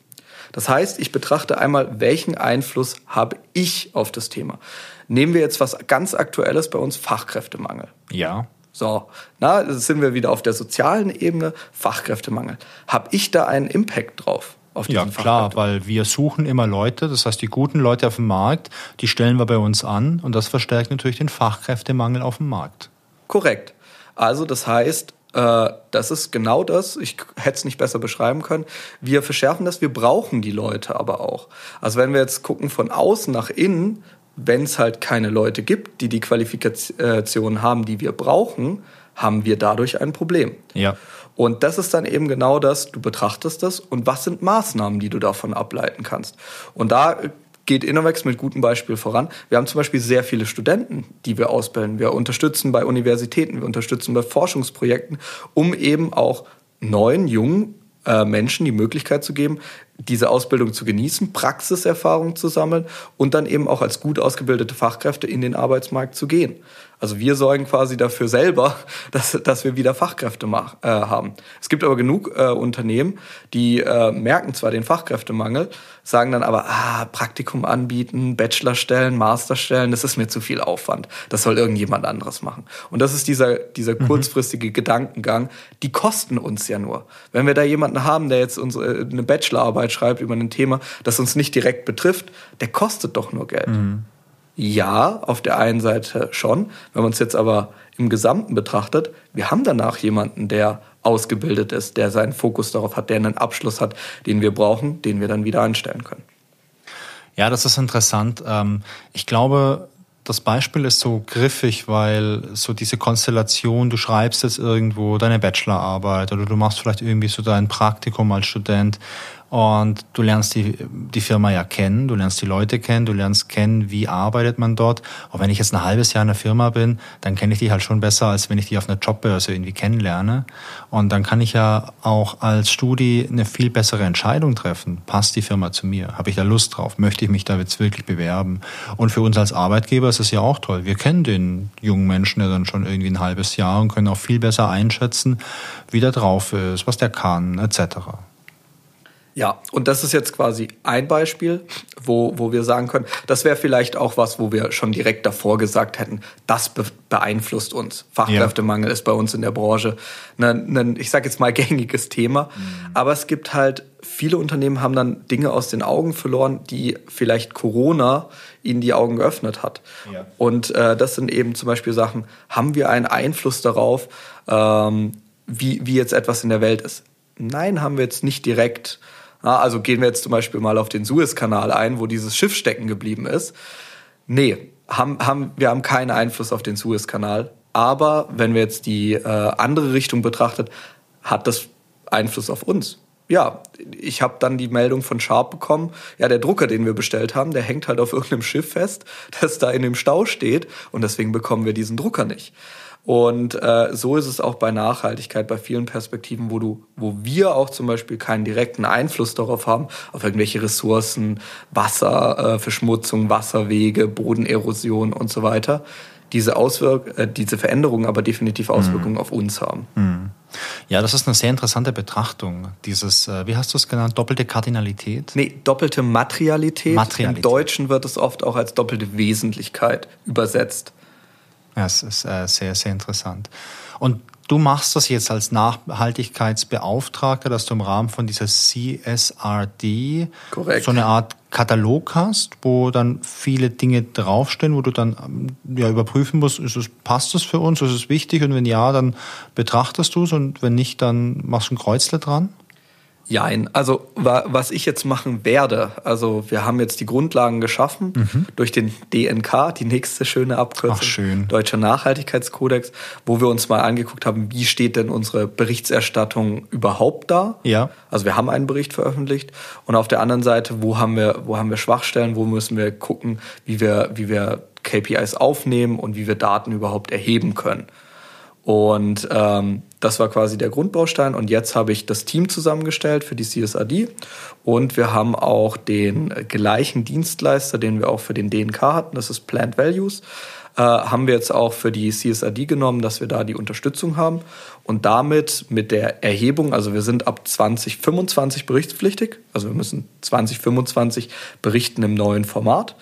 Das heißt, ich betrachte einmal, welchen Einfluss habe ich auf das Thema. Nehmen wir jetzt was ganz Aktuelles bei uns, Fachkräftemangel. Ja. So, na, sind wir wieder auf der sozialen Ebene, Fachkräftemangel. Habe ich da einen Impact drauf? Auf ja, klar, weil wir suchen immer Leute, das heißt, die guten Leute auf dem Markt, die stellen wir bei uns an und das verstärkt natürlich den Fachkräftemangel auf dem Markt. Korrekt. Also das heißt, äh, das ist genau das, ich hätte es nicht besser beschreiben können. Wir verschärfen das, wir brauchen die Leute aber auch. Also wenn wir jetzt gucken von außen nach innen, wenn es halt keine Leute gibt, die die Qualifikationen haben, die wir brauchen, haben wir dadurch ein Problem. Ja. Und das ist dann eben genau das, du betrachtest das und was sind Maßnahmen, die du davon ableiten kannst. Und da geht Innovex mit gutem Beispiel voran. Wir haben zum Beispiel sehr viele Studenten, die wir ausbilden. Wir unterstützen bei Universitäten, wir unterstützen bei Forschungsprojekten, um eben auch neuen, jungen äh, Menschen die Möglichkeit zu geben, diese Ausbildung zu genießen, Praxiserfahrung zu sammeln und dann eben auch als gut ausgebildete Fachkräfte in den Arbeitsmarkt zu gehen. Also wir sorgen quasi dafür selber, dass, dass wir wieder Fachkräfte mach, äh, haben. Es gibt aber genug äh, Unternehmen, die äh, merken zwar den Fachkräftemangel, sagen dann aber, ah, Praktikum anbieten, Bachelorstellen, Masterstellen, das ist mir zu viel Aufwand. Das soll irgendjemand anderes machen. Und das ist dieser, dieser mhm. kurzfristige Gedankengang, die kosten uns ja nur. Wenn wir da jemanden haben, der jetzt unsere, eine Bachelorarbeit schreibt über ein Thema, das uns nicht direkt betrifft, der kostet doch nur Geld. Mhm. Ja, auf der einen Seite schon. Wenn man es jetzt aber im Gesamten betrachtet, wir haben danach jemanden, der ausgebildet ist, der seinen Fokus darauf hat, der einen Abschluss hat, den wir brauchen, den wir dann wieder einstellen können. Ja, das ist interessant. Ähm, ich glaube, das Beispiel ist so griffig, weil so diese Konstellation, du schreibst jetzt irgendwo deine Bachelorarbeit oder du machst vielleicht irgendwie so dein Praktikum als Student und du lernst die, die Firma ja kennen, du lernst die Leute kennen, du lernst kennen, wie arbeitet man dort. Auch wenn ich jetzt ein halbes Jahr in der Firma bin, dann kenne ich die halt schon besser, als wenn ich die auf einer Jobbörse irgendwie kennenlerne. Und dann kann ich ja auch als Studi eine viel bessere Entscheidung treffen. Passt die Firma zu mir? Habe ich da Lust drauf? Möchte ich mich da jetzt wirklich bewerben? Und für uns als Arbeitgeber ist es ja auch toll. Wir kennen den jungen Menschen ja dann schon irgendwie ein halbes Jahr und können auch viel besser einschätzen, wie der drauf ist, was der kann, etc. Ja, und das ist jetzt quasi ein Beispiel, wo, wo wir sagen können, das wäre vielleicht auch was, wo wir schon direkt davor gesagt hätten, das be beeinflusst uns. Fachkräftemangel ja. ist bei uns in der Branche ein, ich sage jetzt mal, gängiges Thema. Mhm. Aber es gibt halt, viele Unternehmen haben dann Dinge aus den Augen verloren, die vielleicht Corona ihnen die Augen geöffnet hat. Ja. Und äh, das sind eben zum Beispiel Sachen, haben wir einen Einfluss darauf, ähm, wie, wie jetzt etwas in der Welt ist? Nein, haben wir jetzt nicht direkt. Also gehen wir jetzt zum Beispiel mal auf den Suezkanal ein, wo dieses Schiff stecken geblieben ist. Nee, haben, haben, wir haben keinen Einfluss auf den Suezkanal. Aber wenn wir jetzt die äh, andere Richtung betrachtet, hat das Einfluss auf uns. Ja, ich habe dann die Meldung von Sharp bekommen, ja, der Drucker, den wir bestellt haben, der hängt halt auf irgendeinem Schiff fest, das da in dem Stau steht und deswegen bekommen wir diesen Drucker nicht. Und äh, so ist es auch bei Nachhaltigkeit, bei vielen Perspektiven, wo du, wo wir auch zum Beispiel keinen direkten Einfluss darauf haben, auf irgendwelche Ressourcen, Wasserverschmutzung, äh, Wasserwege, Bodenerosion und so weiter. Diese Auswirk äh, diese Veränderungen aber definitiv Auswirkungen mhm. auf uns haben. Mhm. Ja, das ist eine sehr interessante Betrachtung. Dieses, äh, wie hast du es genannt, doppelte Kardinalität? Nee, doppelte Materialität. Materialität. Im Deutschen wird es oft auch als doppelte Wesentlichkeit übersetzt. Ja, es ist äh, sehr, sehr interessant. Und Du machst das jetzt als Nachhaltigkeitsbeauftragter, dass du im Rahmen von dieser CSRD Korrekt. so eine Art Katalog hast, wo dann viele Dinge draufstehen, wo du dann ähm, ja, überprüfen musst, ist es, passt das für uns, ist es wichtig und wenn ja, dann betrachtest du es und wenn nicht, dann machst du ein Kreuzle dran? Jein. Also wa was ich jetzt machen werde, also wir haben jetzt die Grundlagen geschaffen mhm. durch den DNK, die nächste schöne Abkürzung, Ach, schön. Deutscher Nachhaltigkeitskodex, wo wir uns mal angeguckt haben, wie steht denn unsere Berichterstattung überhaupt da? Ja. Also wir haben einen Bericht veröffentlicht und auf der anderen Seite, wo haben wir, wo haben wir Schwachstellen, wo müssen wir gucken, wie wir, wie wir KPIs aufnehmen und wie wir Daten überhaupt erheben können. Und ähm, das war quasi der Grundbaustein. Und jetzt habe ich das Team zusammengestellt für die CSRD. Und wir haben auch den gleichen Dienstleister, den wir auch für den DNK hatten, das ist Plant Values, äh, haben wir jetzt auch für die CSRD genommen, dass wir da die Unterstützung haben. Und damit mit der Erhebung, also wir sind ab 2025 berichtspflichtig, also wir müssen 2025 berichten im neuen Format.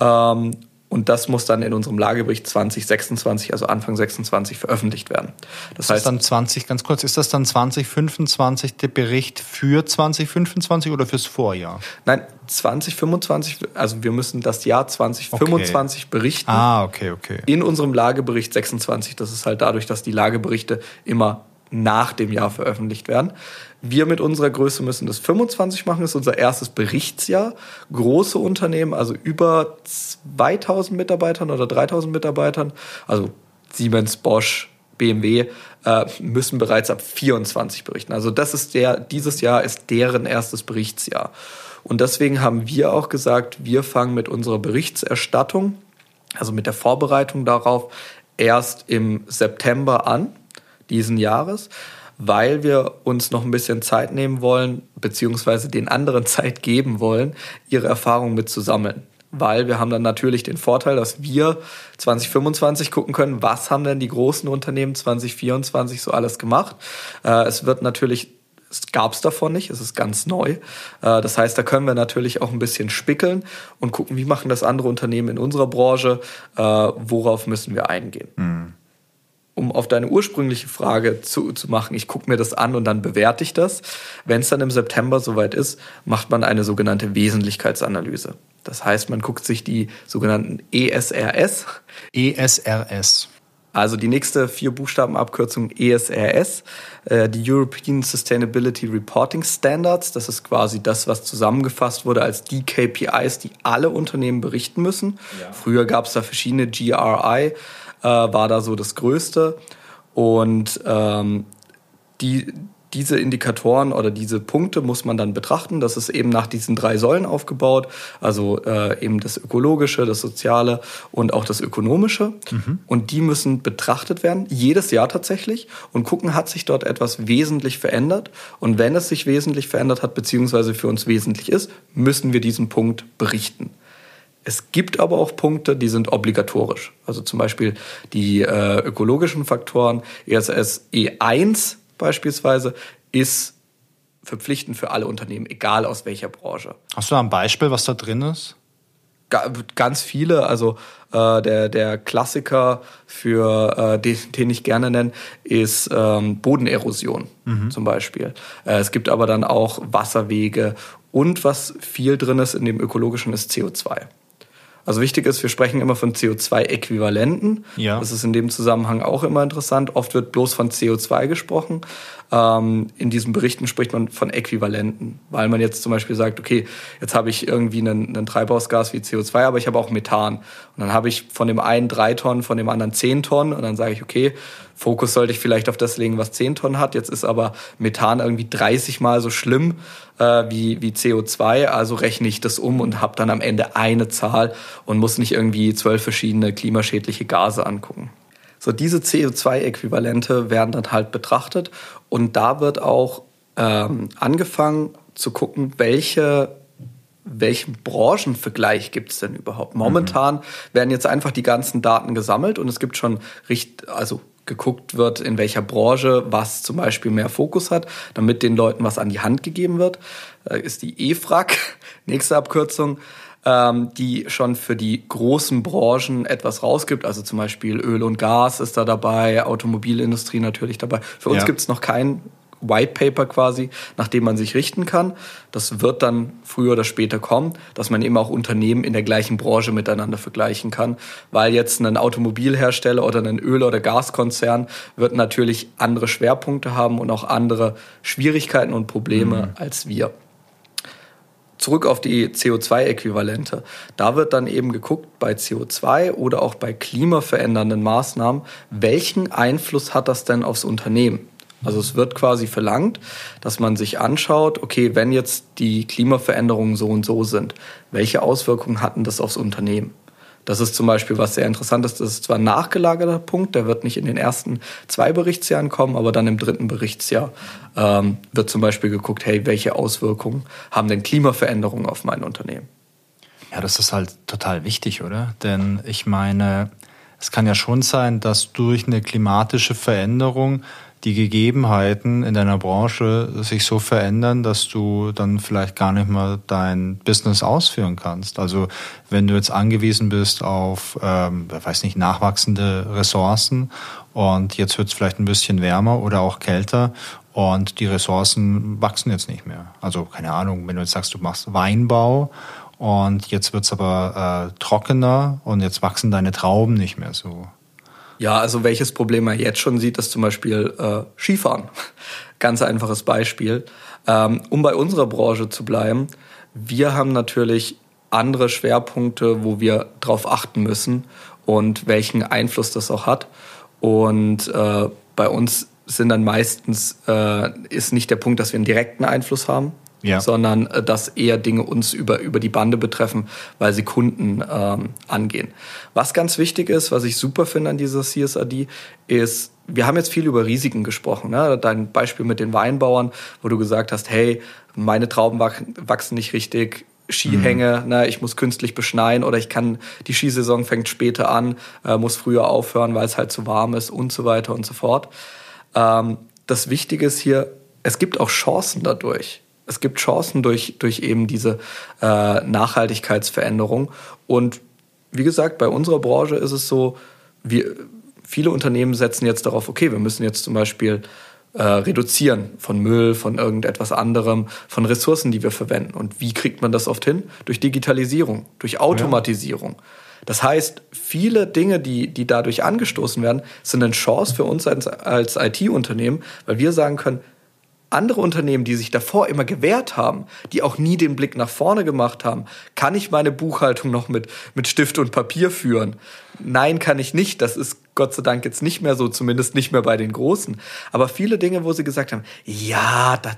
Ähm, und das muss dann in unserem Lagebericht 2026, also Anfang 26, veröffentlicht werden. Das, das heißt dann 20, ganz kurz, ist das dann 2025 der Bericht für 2025 oder fürs Vorjahr? Nein, 2025, also wir müssen das Jahr 2025 okay. berichten. Ah, okay, okay. In unserem Lagebericht 26. Das ist halt dadurch, dass die Lageberichte immer nach dem Jahr veröffentlicht werden. Wir mit unserer Größe müssen das 25 machen, das ist unser erstes Berichtsjahr. Große Unternehmen, also über 2000 Mitarbeitern oder 3000 Mitarbeitern, also Siemens, Bosch, BMW, äh, müssen bereits ab 24 berichten. Also das ist der, dieses Jahr ist deren erstes Berichtsjahr. Und deswegen haben wir auch gesagt, wir fangen mit unserer Berichterstattung, also mit der Vorbereitung darauf, erst im September an diesen Jahres, weil wir uns noch ein bisschen Zeit nehmen wollen, beziehungsweise den anderen Zeit geben wollen, ihre Erfahrungen mit zu sammeln. Weil wir haben dann natürlich den Vorteil, dass wir 2025 gucken können, was haben denn die großen Unternehmen 2024 so alles gemacht. Äh, es wird natürlich es gab es davon nicht, es ist ganz neu. Äh, das heißt, da können wir natürlich auch ein bisschen spickeln und gucken, wie machen das andere Unternehmen in unserer Branche, äh, worauf müssen wir eingehen. Mhm um auf deine ursprüngliche Frage zu, zu machen, ich gucke mir das an und dann bewerte ich das. Wenn es dann im September soweit ist, macht man eine sogenannte Wesentlichkeitsanalyse. Das heißt, man guckt sich die sogenannten ESRS. ESRS. Also die nächste vier Buchstabenabkürzung ESRS, äh, die European Sustainability Reporting Standards. Das ist quasi das, was zusammengefasst wurde als die KPIs, die alle Unternehmen berichten müssen. Ja. Früher gab es da verschiedene GRI äh, war da so das Größte. Und ähm, die, diese Indikatoren oder diese Punkte muss man dann betrachten. Das ist eben nach diesen drei Säulen aufgebaut. Also äh, eben das Ökologische, das Soziale und auch das Ökonomische. Mhm. Und die müssen betrachtet werden, jedes Jahr tatsächlich, und gucken, hat sich dort etwas wesentlich verändert. Und wenn es sich wesentlich verändert hat, beziehungsweise für uns wesentlich ist, müssen wir diesen Punkt berichten. Es gibt aber auch Punkte, die sind obligatorisch. Also zum Beispiel die äh, ökologischen Faktoren, ESS E1 beispielsweise, ist verpflichtend für alle Unternehmen, egal aus welcher Branche. Hast du da ein Beispiel, was da drin ist? Ganz viele. Also äh, der, der Klassiker, für äh, den, den ich gerne nenne, ist ähm, Bodenerosion mhm. zum Beispiel. Äh, es gibt aber dann auch Wasserwege und was viel drin ist in dem ökologischen ist CO2. Also wichtig ist, wir sprechen immer von CO2-Äquivalenten. Ja. Das ist in dem Zusammenhang auch immer interessant. Oft wird bloß von CO2 gesprochen. Ähm, in diesen Berichten spricht man von Äquivalenten, weil man jetzt zum Beispiel sagt, okay, jetzt habe ich irgendwie einen, einen Treibhausgas wie CO2, aber ich habe auch Methan. Und dann habe ich von dem einen drei Tonnen, von dem anderen zehn Tonnen. Und dann sage ich, okay, Fokus sollte ich vielleicht auf das legen, was zehn Tonnen hat. Jetzt ist aber Methan irgendwie 30 mal so schlimm äh, wie, wie CO2. Also rechne ich das um und habe dann am Ende eine Zahl und muss nicht irgendwie zwölf verschiedene klimaschädliche Gase angucken. So, diese CO2-Äquivalente werden dann halt betrachtet und da wird auch ähm, angefangen zu gucken, welche welchen Branchenvergleich gibt es denn überhaupt? Momentan mhm. werden jetzt einfach die ganzen Daten gesammelt und es gibt schon richt also geguckt wird, in welcher Branche was zum Beispiel mehr Fokus hat, damit den Leuten was an die Hand gegeben wird, äh, ist die EFRAG, nächste Abkürzung. Ähm, die schon für die großen Branchen etwas rausgibt. Also zum Beispiel Öl und Gas ist da dabei, Automobilindustrie natürlich dabei. Für uns ja. gibt es noch kein White Paper quasi, nach dem man sich richten kann. Das wird dann früher oder später kommen, dass man eben auch Unternehmen in der gleichen Branche miteinander vergleichen kann, weil jetzt ein Automobilhersteller oder ein Öl- oder Gaskonzern wird natürlich andere Schwerpunkte haben und auch andere Schwierigkeiten und Probleme mhm. als wir zurück auf die CO2-Äquivalente. Da wird dann eben geguckt bei CO2 oder auch bei klimaverändernden Maßnahmen, welchen Einfluss hat das denn aufs Unternehmen? Also es wird quasi verlangt, dass man sich anschaut, okay, wenn jetzt die Klimaveränderungen so und so sind, welche Auswirkungen hatten das aufs Unternehmen? Das ist zum Beispiel was sehr interessantes. Das ist zwar ein nachgelagerter Punkt, der wird nicht in den ersten zwei Berichtsjahren kommen, aber dann im dritten Berichtsjahr ähm, wird zum Beispiel geguckt, hey, welche Auswirkungen haben denn Klimaveränderungen auf mein Unternehmen? Ja, das ist halt total wichtig, oder? Denn ich meine, es kann ja schon sein, dass durch eine klimatische Veränderung die Gegebenheiten in deiner Branche sich so verändern, dass du dann vielleicht gar nicht mehr dein Business ausführen kannst. Also wenn du jetzt angewiesen bist auf, ähm, weiß nicht, nachwachsende Ressourcen und jetzt wird es vielleicht ein bisschen wärmer oder auch kälter und die Ressourcen wachsen jetzt nicht mehr. Also keine Ahnung, wenn du jetzt sagst, du machst Weinbau und jetzt wird es aber äh, trockener und jetzt wachsen deine Trauben nicht mehr so. Ja, also welches Problem man jetzt schon sieht, ist zum Beispiel äh, Skifahren. Ganz einfaches Beispiel. Ähm, um bei unserer Branche zu bleiben, wir haben natürlich andere Schwerpunkte, wo wir darauf achten müssen und welchen Einfluss das auch hat. Und äh, bei uns sind dann meistens, äh, ist nicht der Punkt, dass wir einen direkten Einfluss haben, ja. sondern äh, dass eher Dinge uns über, über die Bande betreffen, weil sie Kunden ähm, angehen. Was ganz wichtig ist, was ich super finde an dieser CSRD, ist, wir haben jetzt viel über Risiken gesprochen. Ne? Dein Beispiel mit den Weinbauern, wo du gesagt hast, hey, meine Trauben wachsen nicht richtig, Skihänge, mhm. ne, ich muss künstlich beschneien oder ich kann, die Skisaison fängt später an, äh, muss früher aufhören, weil es halt zu warm ist und so weiter und so fort. Ähm, das Wichtige ist hier, es gibt auch Chancen dadurch es gibt Chancen durch, durch eben diese äh, Nachhaltigkeitsveränderung. Und wie gesagt, bei unserer Branche ist es so, wir, viele Unternehmen setzen jetzt darauf, okay, wir müssen jetzt zum Beispiel äh, reduzieren von Müll, von irgendetwas anderem, von Ressourcen, die wir verwenden. Und wie kriegt man das oft hin? Durch Digitalisierung, durch Automatisierung. Ja. Das heißt, viele Dinge, die, die dadurch angestoßen werden, sind eine Chance für uns als, als IT-Unternehmen, weil wir sagen können, andere Unternehmen, die sich davor immer gewehrt haben, die auch nie den Blick nach vorne gemacht haben, kann ich meine Buchhaltung noch mit, mit Stift und Papier führen? Nein, kann ich nicht. Das ist Gott sei Dank jetzt nicht mehr so, zumindest nicht mehr bei den Großen. Aber viele Dinge, wo sie gesagt haben, ja, da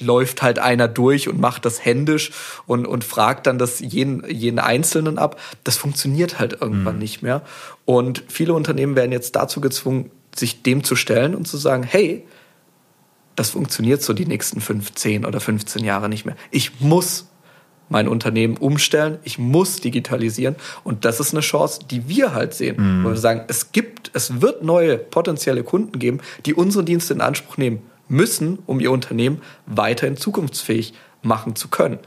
läuft halt einer durch und macht das händisch und, und fragt dann das jeden, jeden Einzelnen ab. Das funktioniert halt irgendwann mhm. nicht mehr. Und viele Unternehmen werden jetzt dazu gezwungen, sich dem zu stellen und zu sagen, hey, das funktioniert so die nächsten 15 oder 15 Jahre nicht mehr. Ich muss mein Unternehmen umstellen, ich muss digitalisieren und das ist eine Chance, die wir halt sehen, mhm. wo wir sagen, es gibt, es wird neue potenzielle Kunden geben, die unsere Dienste in Anspruch nehmen müssen, um ihr Unternehmen weiterhin zukunftsfähig machen zu können.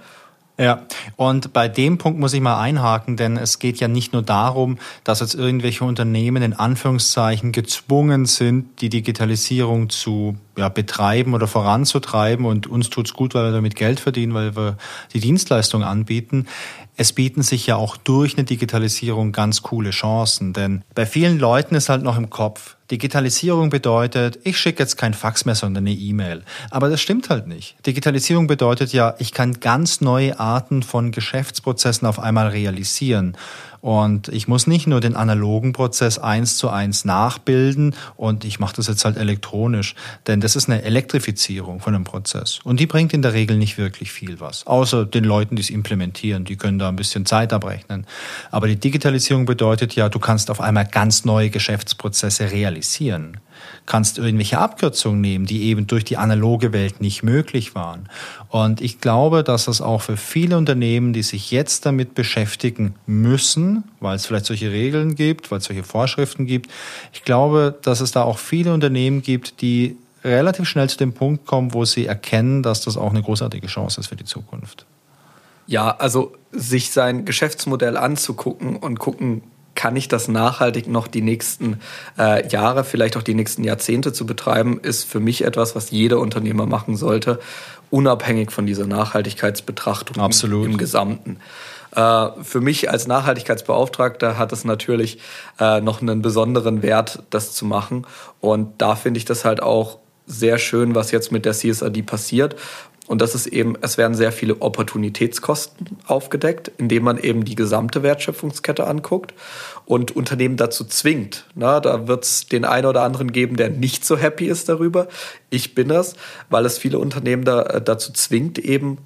Ja, und bei dem Punkt muss ich mal einhaken, denn es geht ja nicht nur darum, dass jetzt irgendwelche Unternehmen in Anführungszeichen gezwungen sind, die Digitalisierung zu ja, betreiben oder voranzutreiben und uns tut's gut, weil wir damit Geld verdienen, weil wir die Dienstleistung anbieten. Es bieten sich ja auch durch eine Digitalisierung ganz coole Chancen, denn bei vielen Leuten ist halt noch im Kopf, Digitalisierung bedeutet, ich schicke jetzt kein Fax mehr, sondern eine E-Mail. Aber das stimmt halt nicht. Digitalisierung bedeutet ja, ich kann ganz neue Arten von Geschäftsprozessen auf einmal realisieren. Und ich muss nicht nur den analogen Prozess eins zu eins nachbilden und ich mache das jetzt halt elektronisch, denn das ist eine Elektrifizierung von einem Prozess. Und die bringt in der Regel nicht wirklich viel was, außer den Leuten, die es implementieren, die können da ein bisschen Zeit abrechnen. Aber die Digitalisierung bedeutet ja, du kannst auf einmal ganz neue Geschäftsprozesse realisieren kannst irgendwelche Abkürzungen nehmen, die eben durch die analoge Welt nicht möglich waren. Und ich glaube, dass das auch für viele Unternehmen, die sich jetzt damit beschäftigen müssen, weil es vielleicht solche Regeln gibt, weil es solche Vorschriften gibt, ich glaube, dass es da auch viele Unternehmen gibt, die relativ schnell zu dem Punkt kommen, wo sie erkennen, dass das auch eine großartige Chance ist für die Zukunft. Ja, also sich sein Geschäftsmodell anzugucken und gucken, kann ich das nachhaltig noch die nächsten äh, Jahre, vielleicht auch die nächsten Jahrzehnte zu betreiben, ist für mich etwas, was jeder Unternehmer machen sollte, unabhängig von dieser Nachhaltigkeitsbetrachtung Absolut. Im, Gesamten. Äh, für mich als Nachhaltigkeitsbeauftragter hat es natürlich äh, noch einen besonderen Wert, das zu machen. Und da finde ich das halt auch sehr schön, was jetzt mit der CSRD passiert. Und das ist eben, es werden sehr viele Opportunitätskosten aufgedeckt, indem man eben die gesamte Wertschöpfungskette anguckt und Unternehmen dazu zwingt. Na, da wird es den einen oder anderen geben, der nicht so happy ist darüber. Ich bin das, weil es viele Unternehmen da, äh, dazu zwingt, eben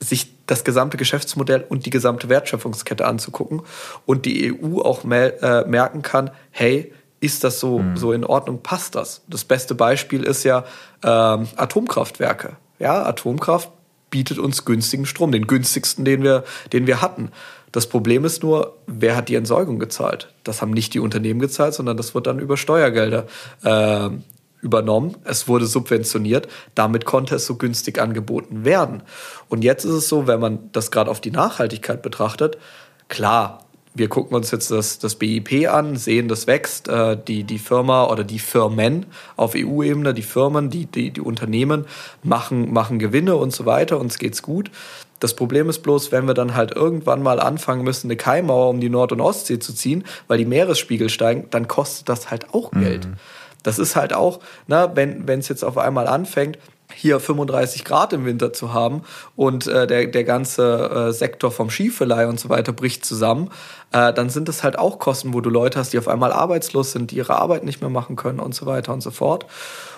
sich das gesamte Geschäftsmodell und die gesamte Wertschöpfungskette anzugucken und die EU auch äh, merken kann, hey, ist das so, mhm. so in Ordnung, passt das? Das beste Beispiel ist ja ähm, Atomkraftwerke. Ja, Atomkraft bietet uns günstigen Strom, den günstigsten, den wir, den wir hatten. Das Problem ist nur, wer hat die Entsorgung gezahlt? Das haben nicht die Unternehmen gezahlt, sondern das wird dann über Steuergelder äh, übernommen. Es wurde subventioniert. Damit konnte es so günstig angeboten werden. Und jetzt ist es so, wenn man das gerade auf die Nachhaltigkeit betrachtet, klar, wir gucken uns jetzt das, das BIP an, sehen, das wächst. Äh, die, die Firma oder die Firmen auf EU-Ebene, die Firmen, die, die, die Unternehmen machen, machen Gewinne und so weiter. Uns geht's gut. Das Problem ist bloß, wenn wir dann halt irgendwann mal anfangen müssen, eine Keimauer um die Nord- und Ostsee zu ziehen, weil die Meeresspiegel steigen, dann kostet das halt auch Geld. Mhm. Das ist halt auch, na, wenn es jetzt auf einmal anfängt, hier 35 Grad im Winter zu haben und äh, der, der ganze äh, Sektor vom Skiverleih und so weiter bricht zusammen, äh, dann sind das halt auch Kosten, wo du Leute hast, die auf einmal arbeitslos sind, die ihre Arbeit nicht mehr machen können und so weiter und so fort.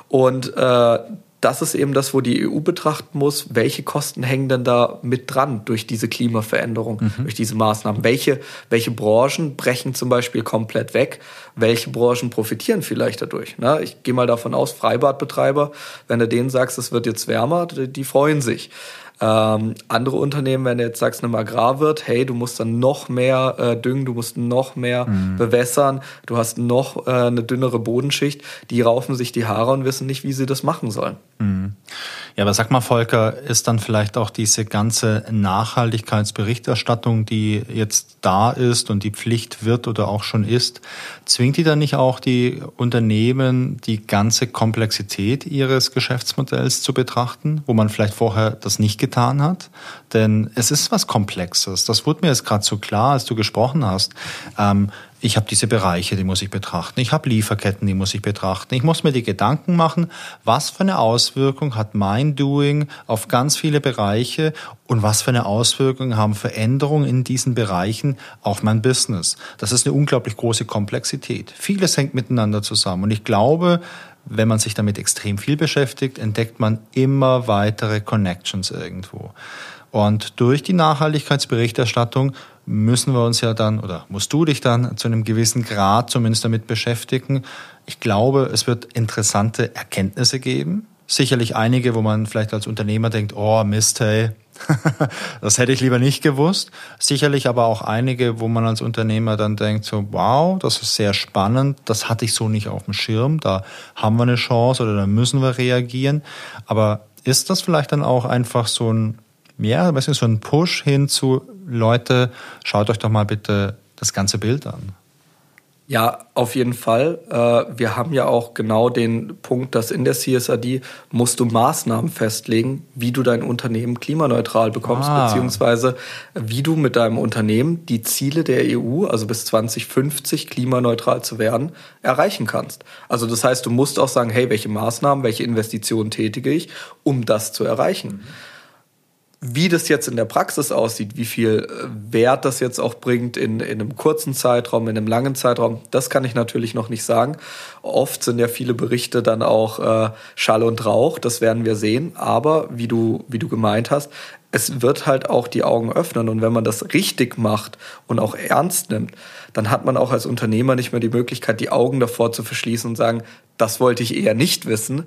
Und äh, das ist eben das, wo die EU betrachten muss, welche Kosten hängen denn da mit dran durch diese Klimaveränderung, mhm. durch diese Maßnahmen. Welche, welche Branchen brechen zum Beispiel komplett weg? Welche Branchen profitieren vielleicht dadurch? Na, ich gehe mal davon aus, Freibadbetreiber, wenn du denen sagst, es wird jetzt wärmer, die, die freuen sich. Ähm, andere Unternehmen, wenn du jetzt sagst, einem Agrarwirt, hey, du musst dann noch mehr äh, düngen, du musst noch mehr mhm. bewässern, du hast noch äh, eine dünnere Bodenschicht, die raufen sich die Haare und wissen nicht, wie sie das machen sollen. Mhm. Ja, aber sag mal, Volker, ist dann vielleicht auch diese ganze Nachhaltigkeitsberichterstattung, die jetzt da ist und die Pflicht wird oder auch schon ist, zwingt die dann nicht auch die Unternehmen, die ganze Komplexität ihres Geschäftsmodells zu betrachten, wo man vielleicht vorher das nicht getan hat? Denn es ist was Komplexes. Das wurde mir jetzt gerade so klar, als du gesprochen hast. Ähm, ich habe diese Bereiche, die muss ich betrachten. Ich habe Lieferketten, die muss ich betrachten. Ich muss mir die Gedanken machen, was für eine Auswirkung hat mein Doing auf ganz viele Bereiche und was für eine Auswirkung haben Veränderungen in diesen Bereichen auf mein Business. Das ist eine unglaublich große Komplexität. Vieles hängt miteinander zusammen und ich glaube, wenn man sich damit extrem viel beschäftigt, entdeckt man immer weitere Connections irgendwo. Und durch die Nachhaltigkeitsberichterstattung müssen wir uns ja dann oder musst du dich dann zu einem gewissen Grad zumindest damit beschäftigen. Ich glaube, es wird interessante Erkenntnisse geben. Sicherlich einige, wo man vielleicht als Unternehmer denkt, oh Mist, hey, das hätte ich lieber nicht gewusst. Sicherlich aber auch einige, wo man als Unternehmer dann denkt, so, wow, das ist sehr spannend, das hatte ich so nicht auf dem Schirm, da haben wir eine Chance oder da müssen wir reagieren. Aber ist das vielleicht dann auch einfach so ein ja, was ist so ein Push hin zu Leute, schaut euch doch mal bitte das ganze Bild an. Ja, auf jeden Fall. Äh, wir haben ja auch genau den Punkt, dass in der CSRD musst du Maßnahmen festlegen, wie du dein Unternehmen klimaneutral bekommst, ah. beziehungsweise wie du mit deinem Unternehmen die Ziele der EU, also bis 2050 klimaneutral zu werden, erreichen kannst. Also das heißt, du musst auch sagen, hey, welche Maßnahmen, welche Investitionen tätige ich, um das zu erreichen. Mhm. Wie das jetzt in der Praxis aussieht, wie viel äh, Wert das jetzt auch bringt in, in einem kurzen Zeitraum, in einem langen Zeitraum, das kann ich natürlich noch nicht sagen. Oft sind ja viele Berichte dann auch äh, Schall und Rauch, das werden wir sehen. Aber wie du, wie du gemeint hast, es wird halt auch die Augen öffnen. Und wenn man das richtig macht und auch ernst nimmt, dann hat man auch als Unternehmer nicht mehr die Möglichkeit, die Augen davor zu verschließen und sagen, das wollte ich eher nicht wissen,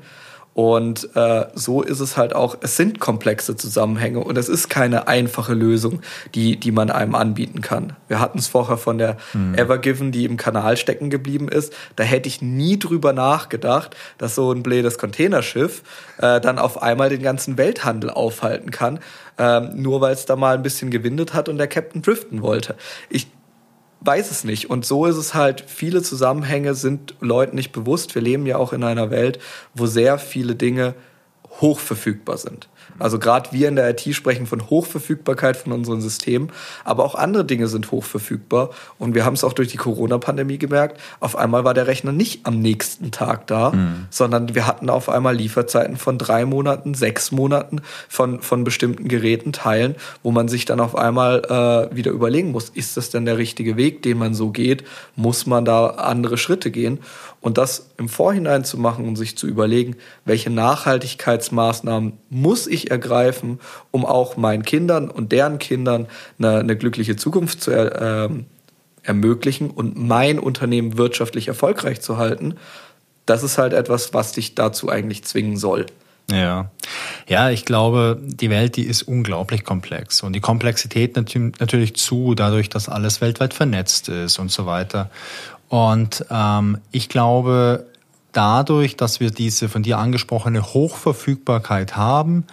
Und äh, so ist es halt auch, es sind komplexe Zusammenhänge und es ist keine einfache Lösung, die, die man einem anbieten kann. Wir hatten es vorher von der mhm. Evergiven, die im Kanal stecken geblieben ist. Da hätte ich nie drüber nachgedacht, dass so ein blödes Containerschiff äh, dann auf einmal den ganzen Welthandel aufhalten kann, ähm, nur weil es da mal ein bisschen gewindet hat und der Captain driften wollte. Ich weiß es nicht. Und so ist es halt, viele Zusammenhänge sind Leuten nicht bewusst. Wir leben ja auch in einer Welt, wo sehr viele Dinge hochverfügbar sind. Also gerade wir in der IT sprechen von Hochverfügbarkeit von unseren Systemen, aber auch andere Dinge sind hochverfügbar. Und wir haben es auch durch die Corona-Pandemie gemerkt. Auf einmal war der Rechner nicht am nächsten Tag da, mhm. sondern wir hatten auf einmal Lieferzeiten von drei Monaten, sechs Monaten von, von bestimmten Geräten, Teilen, wo man sich dann auf einmal äh, wieder überlegen muss, ist das denn der richtige Weg, den man so geht? Muss man da andere Schritte gehen? Und das im Vorhinein zu machen und sich zu überlegen, welche Nachhaltigkeitsmaßnahmen muss ich ergreifen, um auch meinen Kindern und deren Kindern eine, eine glückliche Zukunft zu er, äh, ermöglichen und mein Unternehmen wirtschaftlich erfolgreich zu halten, das ist halt etwas, was dich dazu eigentlich zwingen soll. Ja. Ja, ich glaube, die Welt, die ist unglaublich komplex. Und die Komplexität natürlich zu, dadurch, dass alles weltweit vernetzt ist und so weiter. Und ähm, ich glaube, dadurch, dass wir diese von dir angesprochene Hochverfügbarkeit haben,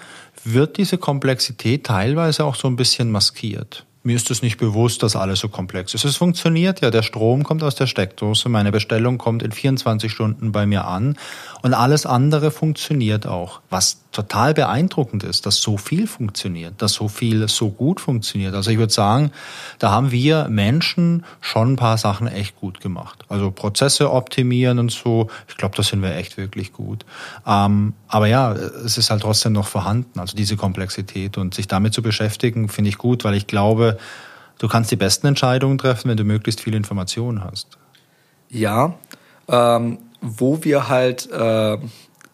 wird diese Komplexität teilweise auch so ein bisschen maskiert. Mir ist es nicht bewusst, dass alles so komplex ist. Es funktioniert ja. Der Strom kommt aus der Steckdose. Meine Bestellung kommt in 24 Stunden bei mir an. Und alles andere funktioniert auch. Was total beeindruckend ist, dass so viel funktioniert, dass so viel so gut funktioniert. Also ich würde sagen, da haben wir Menschen schon ein paar Sachen echt gut gemacht. Also Prozesse optimieren und so. Ich glaube, da sind wir echt wirklich gut. Ähm, aber ja, es ist halt trotzdem noch vorhanden. Also diese Komplexität und sich damit zu beschäftigen, finde ich gut, weil ich glaube, du kannst die besten Entscheidungen treffen, wenn du möglichst viele Informationen hast. Ja, ähm, wo wir halt äh,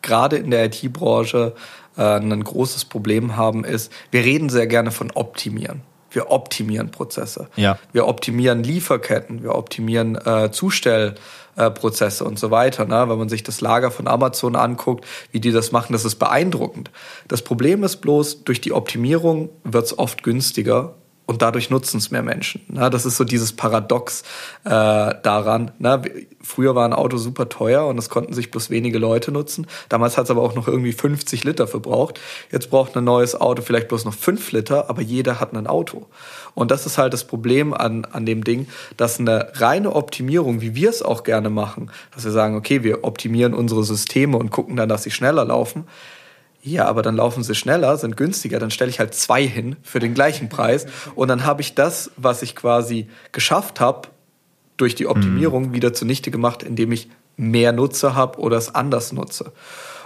gerade in der IT-Branche äh, ein großes Problem haben, ist, wir reden sehr gerne von optimieren. Wir optimieren Prozesse. Ja. Wir optimieren Lieferketten, wir optimieren äh, Zustellprozesse und so weiter. Ne? Wenn man sich das Lager von Amazon anguckt, wie die das machen, das ist beeindruckend. Das Problem ist bloß, durch die Optimierung wird es oft günstiger und dadurch nutzen es mehr Menschen. Na, das ist so dieses Paradox äh, daran. Na, früher war ein Auto super teuer und es konnten sich bloß wenige Leute nutzen. Damals hat es aber auch noch irgendwie 50 Liter verbraucht. Jetzt braucht ein neues Auto vielleicht bloß noch 5 Liter, aber jeder hat ein Auto. Und das ist halt das Problem an, an dem Ding, dass eine reine Optimierung, wie wir es auch gerne machen, dass wir sagen, okay, wir optimieren unsere Systeme und gucken dann, dass sie schneller laufen, ja, aber dann laufen sie schneller, sind günstiger, dann stelle ich halt zwei hin für den gleichen Preis und dann habe ich das, was ich quasi geschafft habe, durch die Optimierung mhm. wieder zunichte gemacht, indem ich mehr Nutzer habe oder es anders nutze.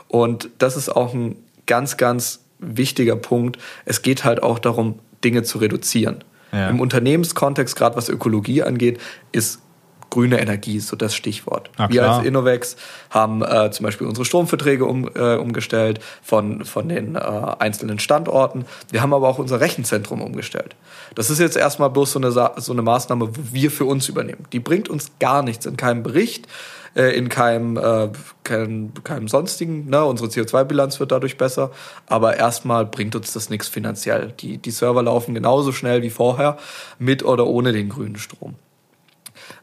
Und das ist auch ein ganz, ganz wichtiger Punkt. Es geht halt auch darum, Dinge zu reduzieren. Ja. Im Unternehmenskontext, gerade was Ökologie angeht, ist grüne Energie ist so das Stichwort. Wir als Innovex haben äh, zum Beispiel unsere Stromverträge um, äh, umgestellt von, von den äh, einzelnen Standorten. Wir haben aber auch unser Rechenzentrum umgestellt. Das ist jetzt erstmal bloß so eine, so eine Maßnahme, wo wir für uns übernehmen. Die bringt uns gar nichts in keinem Bericht äh, in keinem, äh, keinem, keinem sonstigen. Ne? Unsere CO2-Bilanz wird dadurch besser, aber erstmal bringt uns das nichts finanziell. Die, die Server laufen genauso schnell wie vorher, mit oder ohne den grünen Strom.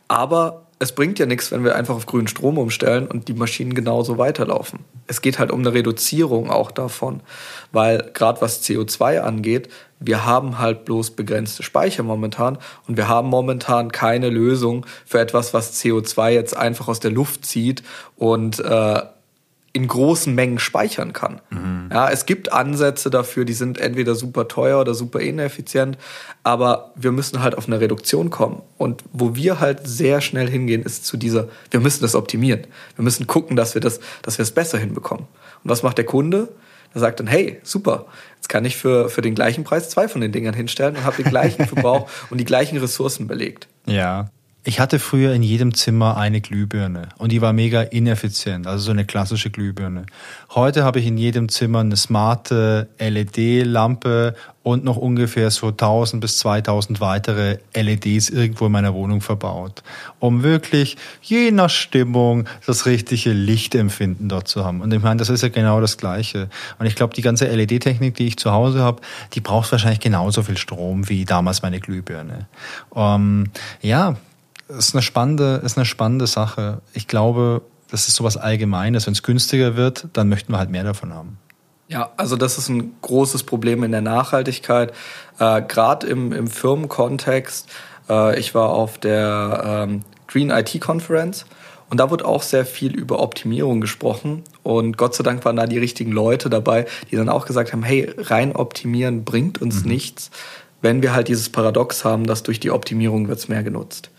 Aber es bringt ja nichts, wenn wir einfach auf grünen Strom umstellen und die Maschinen genauso weiterlaufen. Es geht halt um eine Reduzierung auch davon, weil gerade was CO2 angeht, wir haben halt bloß begrenzte Speicher momentan und wir haben momentan keine Lösung für etwas, was CO2 jetzt einfach aus der Luft zieht und äh, in großen Mengen speichern kann. Mhm. Ja, es gibt Ansätze dafür, die sind entweder super teuer oder super ineffizient, aber wir müssen halt auf eine Reduktion kommen. Und wo wir halt sehr schnell hingehen, ist zu dieser, wir müssen das optimieren. Wir müssen gucken, dass wir das, dass wir es besser hinbekommen. Und was macht der Kunde? Der sagt dann, hey, super, jetzt kann ich für, für den gleichen Preis zwei von den Dingern hinstellen und habe den gleichen Verbrauch und die gleichen Ressourcen belegt. Ja, Ich hatte früher in jedem Zimmer eine Glühbirne und die war mega ineffizient, also so eine klassische Glühbirne. Heute habe ich in jedem Zimmer eine smarte LED-Lampe und noch ungefähr so 1000 bis 2000 weitere LEDs irgendwo in meiner Wohnung verbaut, um wirklich je nach Stimmung das richtige Lichtempfinden dort zu haben. Und ich meine, das ist ja genau das Gleiche. Und ich glaube, die ganze LED-Technik, die ich zu Hause habe, die braucht wahrscheinlich genauso viel Strom wie damals meine Glühbirne. Ähm, ja, ist eine spannende, ist eine spannende Sache. Ich glaube, das ist sowas Allgemeines. Wenn es günstiger wird, dann möchten wir halt mehr davon haben. Ja, also das ist ein großes Problem in der Nachhaltigkeit, äh, gerade im, im Firmenkontext. Äh, ich war auf der ähm, Green IT Conference und da wurde auch sehr viel über Optimierung gesprochen. Und Gott sei Dank waren da die richtigen Leute dabei, die dann auch gesagt haben, hey, rein optimieren bringt uns mhm. nichts, wenn wir halt dieses Paradox haben, dass durch die Optimierung wird's mehr genutzt.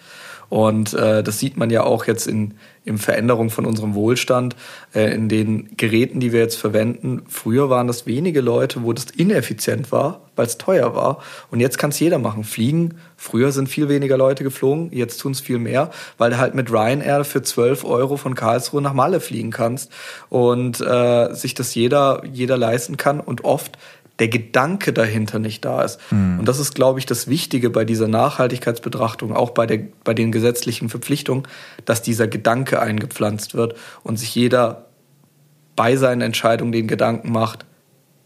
Und äh, das sieht man ja auch jetzt in, in Veränderung von unserem Wohlstand, äh, in den Geräten, die wir jetzt verwenden. Früher waren das wenige Leute, wo das ineffizient war, weil es teuer war. Und jetzt kann es jeder machen. Fliegen, früher sind viel weniger Leute geflogen, jetzt tun es viel mehr, weil du halt mit Ryanair für 12 Euro von Karlsruhe nach Malle fliegen kannst und äh, sich das jeder, jeder leisten kann und oft der Gedanke dahinter nicht da ist. Mhm. Und das ist, glaube ich, das Wichtige bei dieser Nachhaltigkeitsbetrachtung, auch bei, der, bei den gesetzlichen Verpflichtungen, dass dieser Gedanke eingepflanzt wird und sich jeder bei seinen Entscheidungen den Gedanken macht,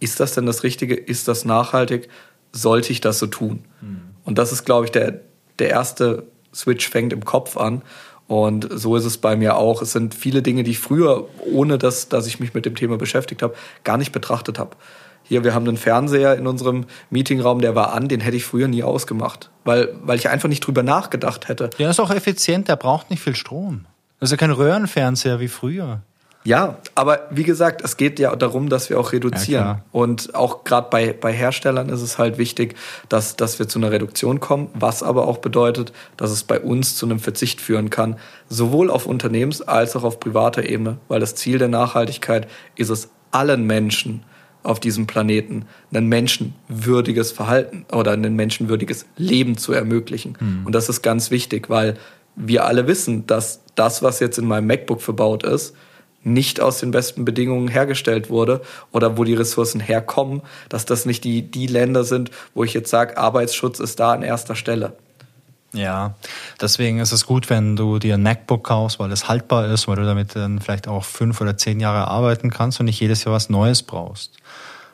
ist das denn das Richtige? Ist das nachhaltig? Sollte ich das so tun? Mhm. Und das ist, glaube ich, der, der erste Switch fängt im Kopf an. Und so ist es bei mir auch. Es sind viele Dinge, die ich früher, ohne dass, dass ich mich mit dem Thema beschäftigt habe, gar nicht betrachtet habe hier, wir haben einen Fernseher in unserem Meetingraum, der war an, den hätte ich früher nie ausgemacht, weil, weil ich einfach nicht drüber nachgedacht hätte. Der ist auch effizient, der braucht nicht viel Strom. Das ist ja kein Röhrenfernseher wie früher. Ja, aber wie gesagt, es geht ja darum, dass wir auch reduzieren. Ja, und auch gerade bei, bei Herstellern ist es halt wichtig, dass, dass wir zu einer Reduktion kommen, was aber auch bedeutet, dass es bei uns zu einem Verzicht führen kann, sowohl auf Unternehmens- als auch auf privater Ebene, weil das Ziel der Nachhaltigkeit ist es, allen Menschen auf diesem Planeten ein menschenwürdiges Verhalten oder ein menschenwürdiges Leben zu ermöglichen. Mhm. Und das ist ganz wichtig, weil wir alle wissen, dass das, was jetzt in meinem MacBook verbaut ist, nicht aus den besten Bedingungen hergestellt wurde oder wo die Ressourcen herkommen, dass das nicht die, die Länder sind, wo ich jetzt sage, Arbeitsschutz ist da an erster Stelle. Ja, deswegen ist es gut, wenn du dir ein MacBook kaufst, weil es haltbar ist, weil du damit dann vielleicht auch fünf oder zehn Jahre arbeiten kannst und nicht jedes Jahr was Neues brauchst.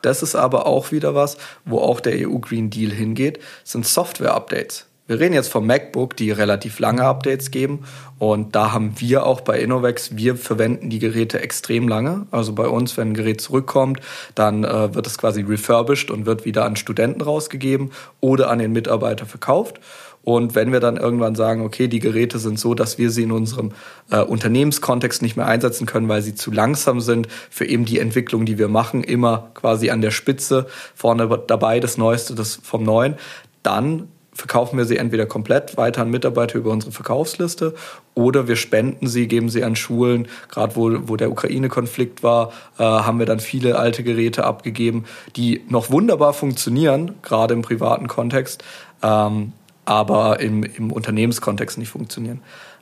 Das ist aber auch wieder was, wo auch der EU Green Deal hingeht, sind Software-Updates. Wir reden jetzt vom MacBook, die relativ lange Updates geben. Und da haben wir auch bei Innovex, wir verwenden die Geräte extrem lange. Also bei uns, wenn ein Gerät zurückkommt, dann äh, wird es quasi refurbished und wird wieder an Studenten rausgegeben oder an den Mitarbeiter verkauft. Und wenn wir dann irgendwann sagen, okay, die Geräte sind so, dass wir sie in unserem äh, Unternehmenskontext nicht mehr einsetzen können, weil sie zu langsam sind für eben die Entwicklung, die wir machen, immer quasi an der Spitze vorne dabei, das Neueste das vom Neuen, dann verkaufen wir sie entweder komplett weiter an Mitarbeiter über unsere Verkaufsliste oder wir spenden sie, geben sie an Schulen. Gerade wo, wo der Ukraine-Konflikt war, äh, haben wir dann viele alte Geräte abgegeben, die noch wunderbar funktionieren, gerade im privaten Kontext. Ähm, aber im, im Unternehmenskontext nicht funktionieren.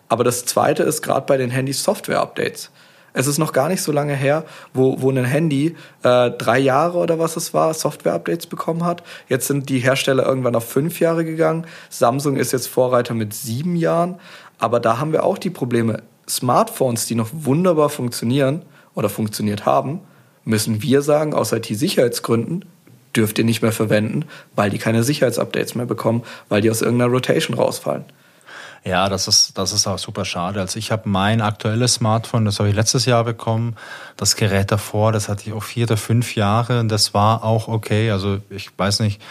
Aber das Zweite ist gerade bei den Handys Software-Updates. Es ist noch gar nicht so lange her, wo, wo ein Handy äh, drei Jahre oder was es war, Software-Updates bekommen hat. Jetzt sind die Hersteller irgendwann auf fünf Jahre gegangen. Samsung ist jetzt Vorreiter mit sieben Jahren. Aber da haben wir auch die Probleme. Smartphones, die noch wunderbar funktionieren oder funktioniert haben, müssen wir sagen, aus IT-Sicherheitsgründen, dürft ihr nicht mehr verwenden, weil die keine Sicherheitsupdates mehr bekommen, weil die aus irgendeiner Rotation rausfallen. Ja, das ist, das ist auch super schade. Also ich habe mein aktuelles Smartphone, das habe ich letztes Jahr bekommen. Das Gerät davor, das hatte ich auch vier oder fünf Jahre und das war auch okay. Also ich weiß nicht,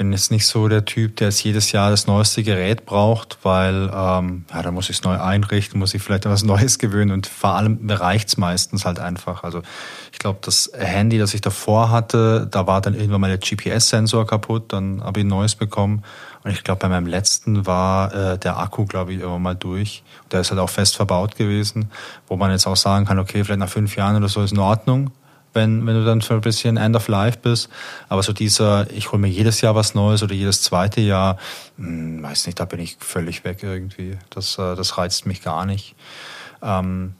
bin jetzt nicht so der Typ, der jetzt jedes Jahr das neueste Gerät braucht, weil ähm, ja, da muss ich es neu einrichten, muss ich vielleicht etwas Neues gewöhnen und vor allem reicht es meistens halt einfach. Also ich glaube, das Handy, das ich davor hatte, da war dann irgendwann mal der GPS-Sensor kaputt, dann habe ich ein neues bekommen. Und ich glaube, bei meinem letzten war äh, der Akku, glaube ich, irgendwann mal durch. Der ist halt auch fest verbaut gewesen, wo man jetzt auch sagen kann, okay, vielleicht nach fünf Jahren oder so ist in Ordnung. Wenn, wenn du dann für ein bisschen End of Life bist. Aber so dieser, ich hole mir jedes Jahr was Neues oder jedes zweite Jahr, hm, weiß nicht, da bin ich völlig weg irgendwie. Das, äh, das reizt mich gar nicht. Ähm,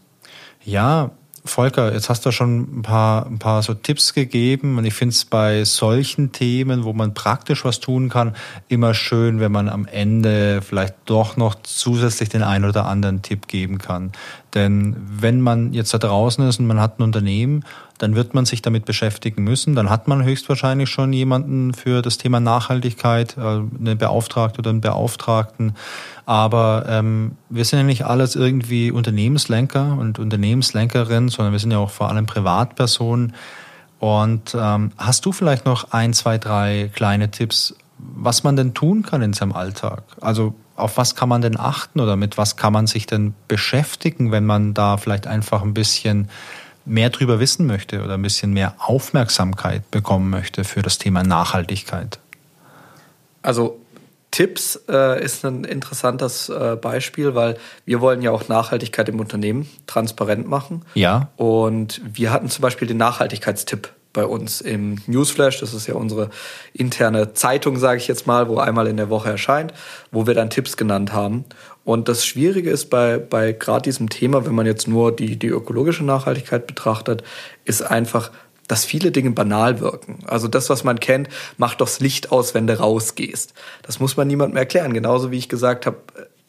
ja, Volker, jetzt hast du schon ein paar, ein paar so Tipps gegeben und ich finde es bei solchen Themen, wo man praktisch was tun kann, immer schön, wenn man am Ende vielleicht doch noch zusätzlich den einen oder anderen Tipp geben kann. Denn wenn man jetzt da draußen ist und man hat ein Unternehmen, dann wird man sich damit beschäftigen müssen. Dann hat man höchstwahrscheinlich schon jemanden für das Thema Nachhaltigkeit, äh, eine Beauftragte oder einen Beauftragten. Aber ähm, wir sind ja nicht alles irgendwie Unternehmenslenker und Unternehmenslenkerinnen, sondern wir sind ja auch vor allem Privatpersonen. Und ähm, hast du vielleicht noch ein, zwei, drei kleine Tipps, was man denn tun kann in seinem Alltag? Also auf was kann man denn achten oder mit was kann man sich denn beschäftigen, wenn man da vielleicht einfach ein bisschen mehr drüber wissen möchte oder ein bisschen mehr Aufmerksamkeit bekommen möchte für das Thema Nachhaltigkeit? Also Tipps äh, ist ein interessantes äh, Beispiel, weil wir wollen ja auch Nachhaltigkeit im Unternehmen transparent machen. Ja. Und wir hatten zum Beispiel den Nachhaltigkeitstipp bei uns im Newsflash. Das ist ja unsere interne Zeitung, sage ich jetzt mal, wo einmal in der Woche erscheint, wo wir dann Tipps genannt haben. Und das Schwierige ist bei, bei gerade diesem Thema, wenn man jetzt nur die, die ökologische Nachhaltigkeit betrachtet, ist einfach, dass viele Dinge banal wirken. Also das, was man kennt, macht doch das Licht aus, wenn du rausgehst. Das muss man niemandem erklären. Genauso wie ich gesagt habe,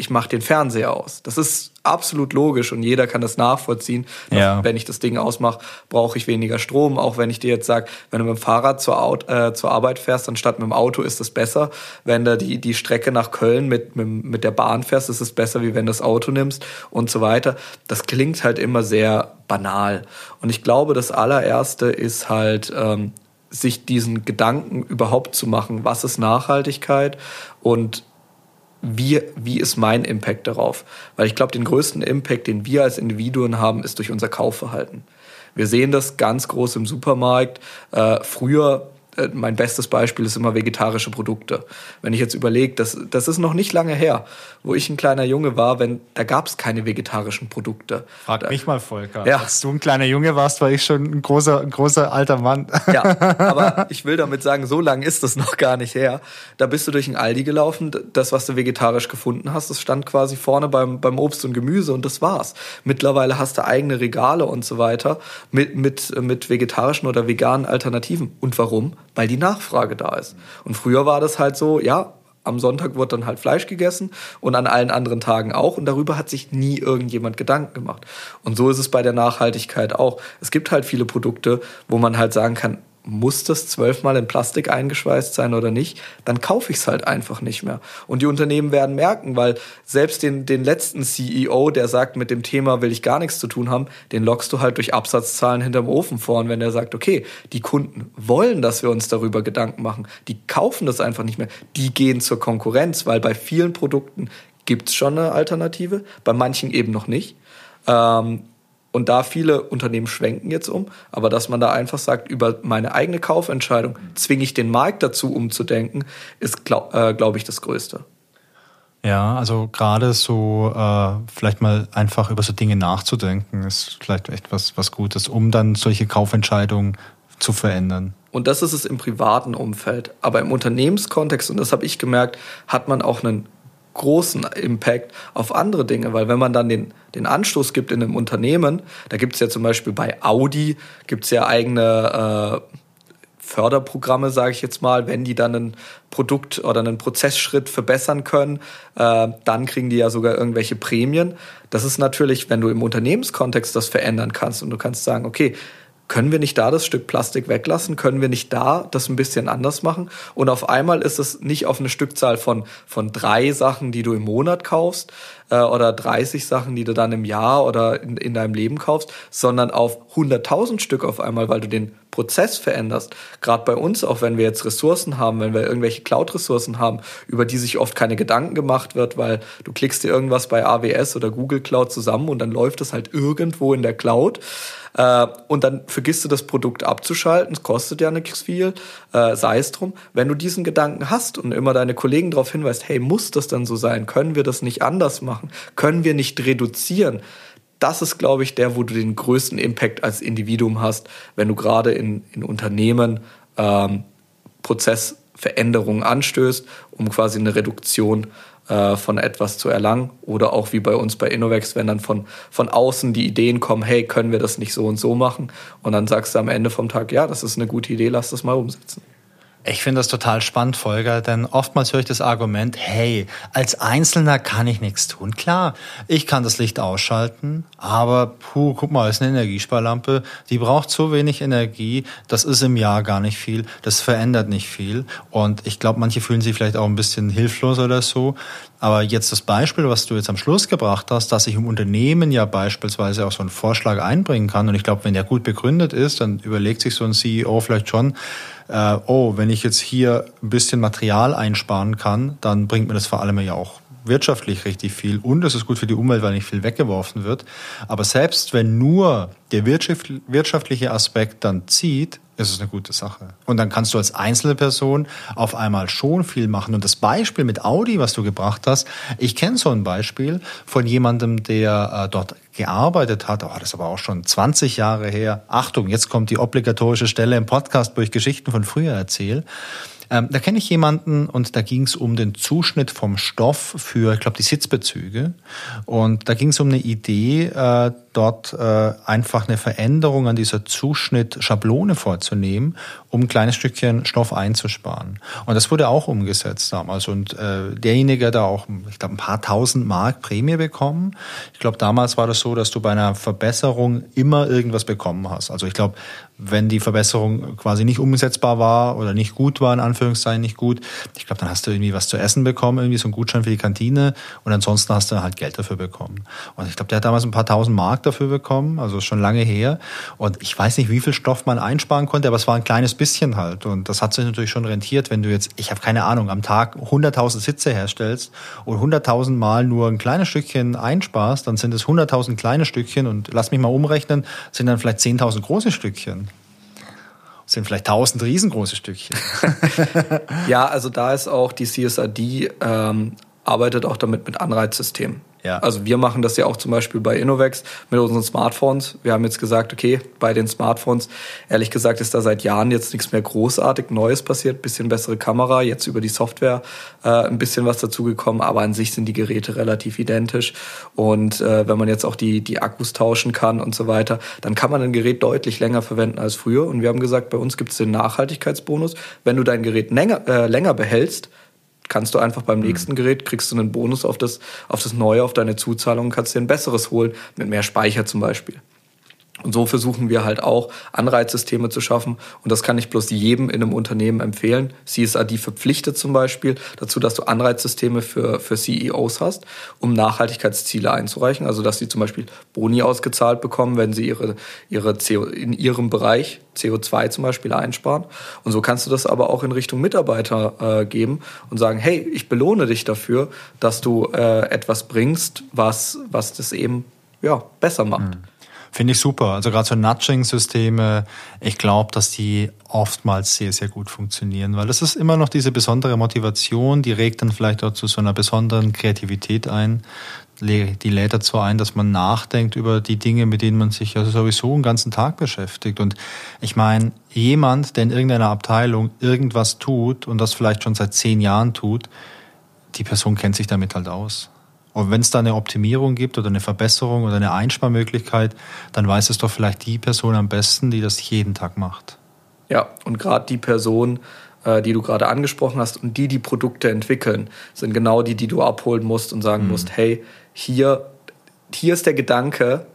ich mache den Fernseher aus. Das ist absolut logisch und jeder kann das nachvollziehen. Ja. Wenn ich das Ding ausmache, brauche ich weniger Strom. Auch wenn ich dir jetzt sage, wenn du mit dem Fahrrad zur, Auto, äh, zur Arbeit fährst, anstatt mit dem Auto, ist das besser. Wenn du die, die Strecke nach Köln mit, mit, mit der Bahn fährst, ist es besser, wie wenn du das Auto nimmst und so weiter. Das klingt halt immer sehr banal. Und ich glaube, das allererste ist halt, ähm, sich diesen Gedanken überhaupt zu machen, was ist Nachhaltigkeit und wie, wie ist mein Impact darauf? Weil ich glaube, den größten Impact, den wir als Individuen haben, ist durch unser Kaufverhalten. Wir sehen das ganz groß im Supermarkt. Äh, früher mein bestes Beispiel ist immer vegetarische Produkte. Wenn ich jetzt überlege, das, das ist noch nicht lange her, wo ich ein kleiner Junge war, wenn da gab es keine vegetarischen Produkte. Frag da, mich mal, Volker. Ja. Als du ein kleiner Junge warst, war ich schon ein großer, ein großer alter Mann. Ja, aber ich will damit sagen, so lange ist das noch gar nicht her. Da bist du durch ein Aldi gelaufen, das, was du vegetarisch gefunden hast, das stand quasi vorne beim, beim Obst und Gemüse und das war's. Mittlerweile hast du eigene Regale und so weiter mit, mit, mit vegetarischen oder veganen Alternativen. Und warum? Weil die Nachfrage da ist. Und früher war das halt so, ja, am Sonntag wird dann halt Fleisch gegessen und an allen anderen Tagen auch. Und darüber hat sich nie irgendjemand Gedanken gemacht. Und so ist es bei der Nachhaltigkeit auch. Es gibt halt viele Produkte, wo man halt sagen kann, muss das zwölfmal in Plastik eingeschweißt sein oder nicht, dann kaufe ich es halt einfach nicht mehr. Und die Unternehmen werden merken, weil selbst den, den letzten CEO, der sagt, mit dem Thema will ich gar nichts zu tun haben, den lockst du halt durch Absatzzahlen hinterm Ofen vor. Und wenn der sagt, okay, die Kunden wollen, dass wir uns darüber Gedanken machen, die kaufen das einfach nicht mehr, die gehen zur Konkurrenz, weil bei vielen Produkten gibt es schon eine Alternative, bei manchen eben noch nicht. Ähm, und da viele Unternehmen schwenken jetzt um, aber dass man da einfach sagt, über meine eigene Kaufentscheidung zwinge ich den Markt dazu umzudenken, ist, glaube äh, glaub ich, das Größte. Ja, also gerade so äh, vielleicht mal einfach über so Dinge nachzudenken, ist vielleicht echt was, was Gutes, um dann solche Kaufentscheidungen zu verändern. Und das ist es im privaten Umfeld. Aber im Unternehmenskontext, und das habe ich gemerkt, hat man auch einen großen Impact auf andere Dinge, weil wenn man dann den, den Anstoß gibt in einem Unternehmen, da gibt es ja zum Beispiel bei Audi, gibt es ja eigene äh, Förderprogramme, sage ich jetzt mal, wenn die dann ein Produkt oder einen Prozessschritt verbessern können, äh, dann kriegen die ja sogar irgendwelche Prämien. Das ist natürlich, wenn du im Unternehmenskontext das verändern kannst und du kannst sagen, okay, können wir nicht da das Stück Plastik weglassen? Können wir nicht da das ein bisschen anders machen? Und auf einmal ist es nicht auf eine Stückzahl von, von drei Sachen, die du im Monat kaufst, äh, oder 30 Sachen, die du dann im Jahr oder in, in deinem Leben kaufst, sondern auf 100.000 Stück auf einmal, weil du den Prozess veränderst. Gerade bei uns, auch wenn wir jetzt Ressourcen haben, wenn wir irgendwelche Cloud-Ressourcen haben, über die sich oft keine Gedanken gemacht wird, weil du klickst dir irgendwas bei AWS oder Google Cloud zusammen und dann läuft es halt irgendwo in der Cloud. Äh, und dann vergisst du das Produkt abzuschalten, es kostet ja nichts viel, äh, sei es drum. Wenn du diesen Gedanken hast und immer deine Kollegen darauf hinweist, hey, muss das dann so sein? Können wir das nicht anders machen? Können wir nicht reduzieren? das ist, glaube ich, der, wo du den größten Impact als Individuum hast, wenn du gerade in, in Unternehmen ähm, Prozessveränderungen anstößt, um quasi eine Reduktion äh, von etwas zu erlangen. Oder auch wie bei uns bei Innovex, wenn dann von, von außen die Ideen kommen, hey, können wir das nicht so und so machen? Und dann sagst du am Ende vom Tag, ja, das ist eine gute Idee, lass das mal umsetzen. Ich finde das total spannend, Volker, denn oftmals höre ich das Argument, hey, als Einzelner kann ich nichts tun. Klar, ich kann das Licht ausschalten, aber puh, guck mal, ist eine Energiesparlampe, die braucht so wenig Energie, das ist im Jahr gar nicht viel, das verändert nicht viel. Und ich glaube, manche fühlen sich vielleicht auch ein bisschen hilflos oder so. Aber jetzt das Beispiel, was du jetzt am Schluss gebracht hast, dass ich im Unternehmen ja beispielsweise auch so einen Vorschlag einbringen kann. Und ich glaube, wenn der gut begründet ist, dann überlegt sich so ein CEO vielleicht schon, äh, oh, wenn ich jetzt hier ein bisschen Material einsparen kann, dann bringt mir das vor allem ja auch wirtschaftlich richtig viel und es ist gut für die Umwelt, weil nicht viel weggeworfen wird. Aber selbst wenn nur der wirtschaftliche Aspekt dann zieht, ist es eine gute Sache. Und dann kannst du als einzelne Person auf einmal schon viel machen. Und das Beispiel mit Audi, was du gebracht hast, ich kenne so ein Beispiel von jemandem, der äh, dort gearbeitet hat. Oh, das ist aber auch schon 20 Jahre her. Achtung, jetzt kommt die obligatorische Stelle im Podcast, wo ich Geschichten von früher erzähle. Ähm, da kenne ich jemanden und da ging es um den Zuschnitt vom Stoff für, ich glaube, die Sitzbezüge. Und da ging es um eine Idee, äh, dort äh, einfach eine Veränderung an dieser Zuschnittschablone vorzunehmen, um ein kleines Stückchen Stoff einzusparen. Und das wurde auch umgesetzt damals. Und äh, derjenige hat da auch, ich glaube, ein paar tausend Mark Prämie bekommen. Ich glaube, damals war das so, dass du bei einer Verbesserung immer irgendwas bekommen hast. Also ich glaube, wenn die Verbesserung quasi nicht umsetzbar war oder nicht gut war, in Anführungszeichen nicht gut, ich glaube, dann hast du irgendwie was zu essen bekommen, irgendwie so einen Gutschein für die Kantine und ansonsten hast du halt Geld dafür bekommen. Und ich glaube, der hat damals ein paar tausend Mark dafür bekommen, also schon lange her. Und ich weiß nicht, wie viel Stoff man einsparen konnte, aber es war ein kleines bisschen halt. Und das hat sich natürlich schon rentiert, wenn du jetzt, ich habe keine Ahnung, am Tag 100.000 Sitze herstellst und 100.000 Mal nur ein kleines Stückchen einsparst, dann sind es 100.000 kleine Stückchen und lass mich mal umrechnen, sind dann vielleicht 10.000 große Stückchen sind vielleicht tausend riesengroße Stückchen. ja, also da ist auch die CSRD ähm, arbeitet auch damit mit Anreizsystemen. Ja. Also wir machen das ja auch zum Beispiel bei Innovex mit unseren Smartphones. Wir haben jetzt gesagt, okay, bei den Smartphones, ehrlich gesagt, ist da seit Jahren jetzt nichts mehr großartig Neues passiert. Bisschen bessere Kamera, jetzt über die Software äh, ein bisschen was dazugekommen, aber an sich sind die Geräte relativ identisch. Und äh, wenn man jetzt auch die, die Akkus tauschen kann und so weiter, dann kann man ein Gerät deutlich länger verwenden als früher. Und wir haben gesagt, bei uns gibt es den Nachhaltigkeitsbonus. Wenn du dein Gerät länger, äh, länger behältst, kannst du einfach beim mhm. nächsten Gerät, kriegst du einen Bonus auf das, auf das Neue, auf deine Zuzahlung, kannst dir ein besseres holen, mit mehr Speicher zum Beispiel. Und so versuchen wir halt auch Anreizsysteme zu schaffen. Und das kann ich bloß jedem in einem Unternehmen empfehlen. CSRD verpflichtet zum Beispiel dazu, dass du Anreizsysteme für, für CEOs hast, um Nachhaltigkeitsziele einzureichen. Also, dass sie zum Beispiel Boni ausgezahlt bekommen, wenn sie ihre, ihre CO, in ihrem Bereich CO2 zum Beispiel einsparen. Und so kannst du das aber auch in Richtung Mitarbeiter äh, geben und sagen, hey, ich belohne dich dafür, dass du äh, etwas bringst, was, was das eben ja, besser macht. Mhm. Finde ich super. Also gerade so Nudging-Systeme, ich glaube, dass die oftmals sehr, sehr gut funktionieren, weil das ist immer noch diese besondere Motivation, die regt dann vielleicht auch zu so einer besonderen Kreativität ein. Die lädt dazu ein, dass man nachdenkt über die Dinge, mit denen man sich also sowieso einen ganzen Tag beschäftigt. Und ich meine, jemand, der in irgendeiner Abteilung irgendwas tut und das vielleicht schon seit zehn Jahren tut, die Person kennt sich damit halt aus. Und wenn es da eine Optimierung gibt oder eine Verbesserung oder eine Einsparmöglichkeit, dann weiß es doch vielleicht die Person am besten, die das jeden Tag macht. Ja, und gerade die Person, äh, die du gerade angesprochen hast und die die Produkte entwickeln, sind genau die, die du abholen musst und sagen mhm. musst, hey, hier, hier ist der Gedanke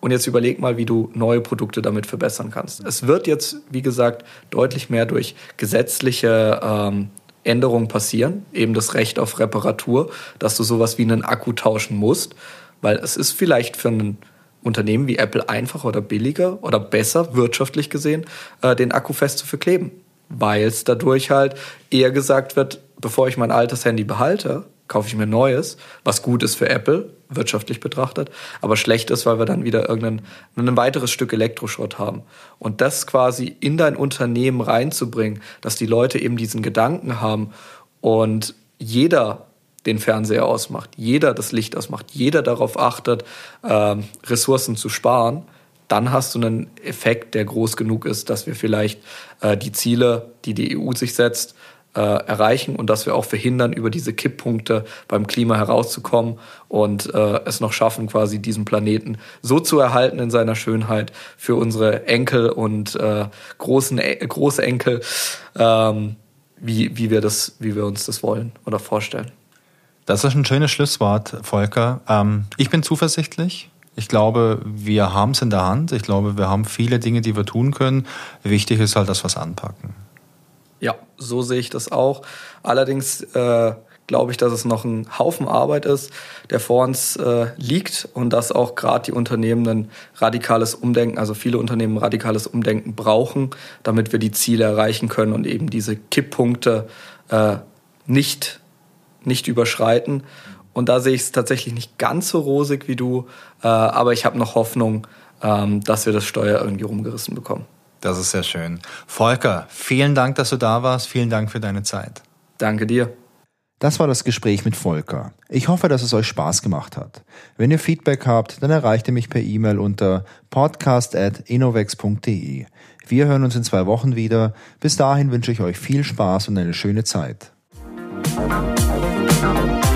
und jetzt überleg mal, wie du neue Produkte damit verbessern kannst. Es wird jetzt, wie gesagt, deutlich mehr durch gesetzliche ähm, Änderungen passieren, eben das Recht auf Reparatur, dass du sowas wie einen Akku tauschen musst, weil es ist vielleicht für ein Unternehmen wie Apple einfacher oder billiger oder besser wirtschaftlich gesehen, äh, den Akku fest zu verkleben, weil es dadurch halt eher gesagt wird, bevor ich mein altes Handy behalte, kaufe ich mir neues, was gut ist für Apple, wirtschaftlich betrachtet, aber schlecht ist, weil wir dann wieder irgendein ein weiteres Stück Elektroschrott haben. Und das quasi in dein Unternehmen reinzubringen, dass die Leute eben diesen Gedanken haben und jeder den Fernseher ausmacht, jeder das Licht ausmacht, jeder darauf achtet, äh, Ressourcen zu sparen, dann hast du einen Effekt, der groß genug ist, dass wir vielleicht äh, die Ziele, die die EU sich setzt, äh, erreichen und dass wir auch verhindern, über diese Kipppunkte beim Klima herauszukommen und äh, es noch schaffen, quasi diesen Planeten so zu erhalten in seiner Schönheit für unsere Enkel und äh, großen äh, Großenkel, ähm, wie, wie, wir das, wie wir uns das wollen oder vorstellen. Das ist ein schönes Schlusswort, Volker. Ähm, ich bin zuversichtlich. Ich glaube, wir haben es in der Hand. Ich glaube, wir haben viele Dinge, die wir tun können. Wichtig ist halt, dass wir es anpacken. Ja, so sehe ich das auch. Allerdings äh, glaube ich, dass es noch ein Haufen Arbeit ist, der vor uns äh, liegt und dass auch gerade die Unternehmen ein radikales Umdenken, also viele Unternehmen radikales Umdenken brauchen, damit wir die Ziele erreichen können und eben diese Kipppunkte äh, nicht, nicht überschreiten. Und da sehe ich es tatsächlich nicht ganz so rosig wie du, äh, aber ich habe noch Hoffnung, ähm, dass wir das Steuer irgendwie rumgerissen bekommen. Das ist sehr schön. Volker, vielen Dank, dass du da warst. Vielen Dank für deine Zeit. Danke dir. Das war das Gespräch mit Volker. Ich hoffe, dass es euch Spaß gemacht hat. Wenn ihr Feedback habt, dann erreicht ihr mich per E-Mail unter podcast.innovex.de. Wir hören uns in zwei Wochen wieder. Bis dahin wünsche ich euch viel Spaß und eine schöne Zeit. Thank you.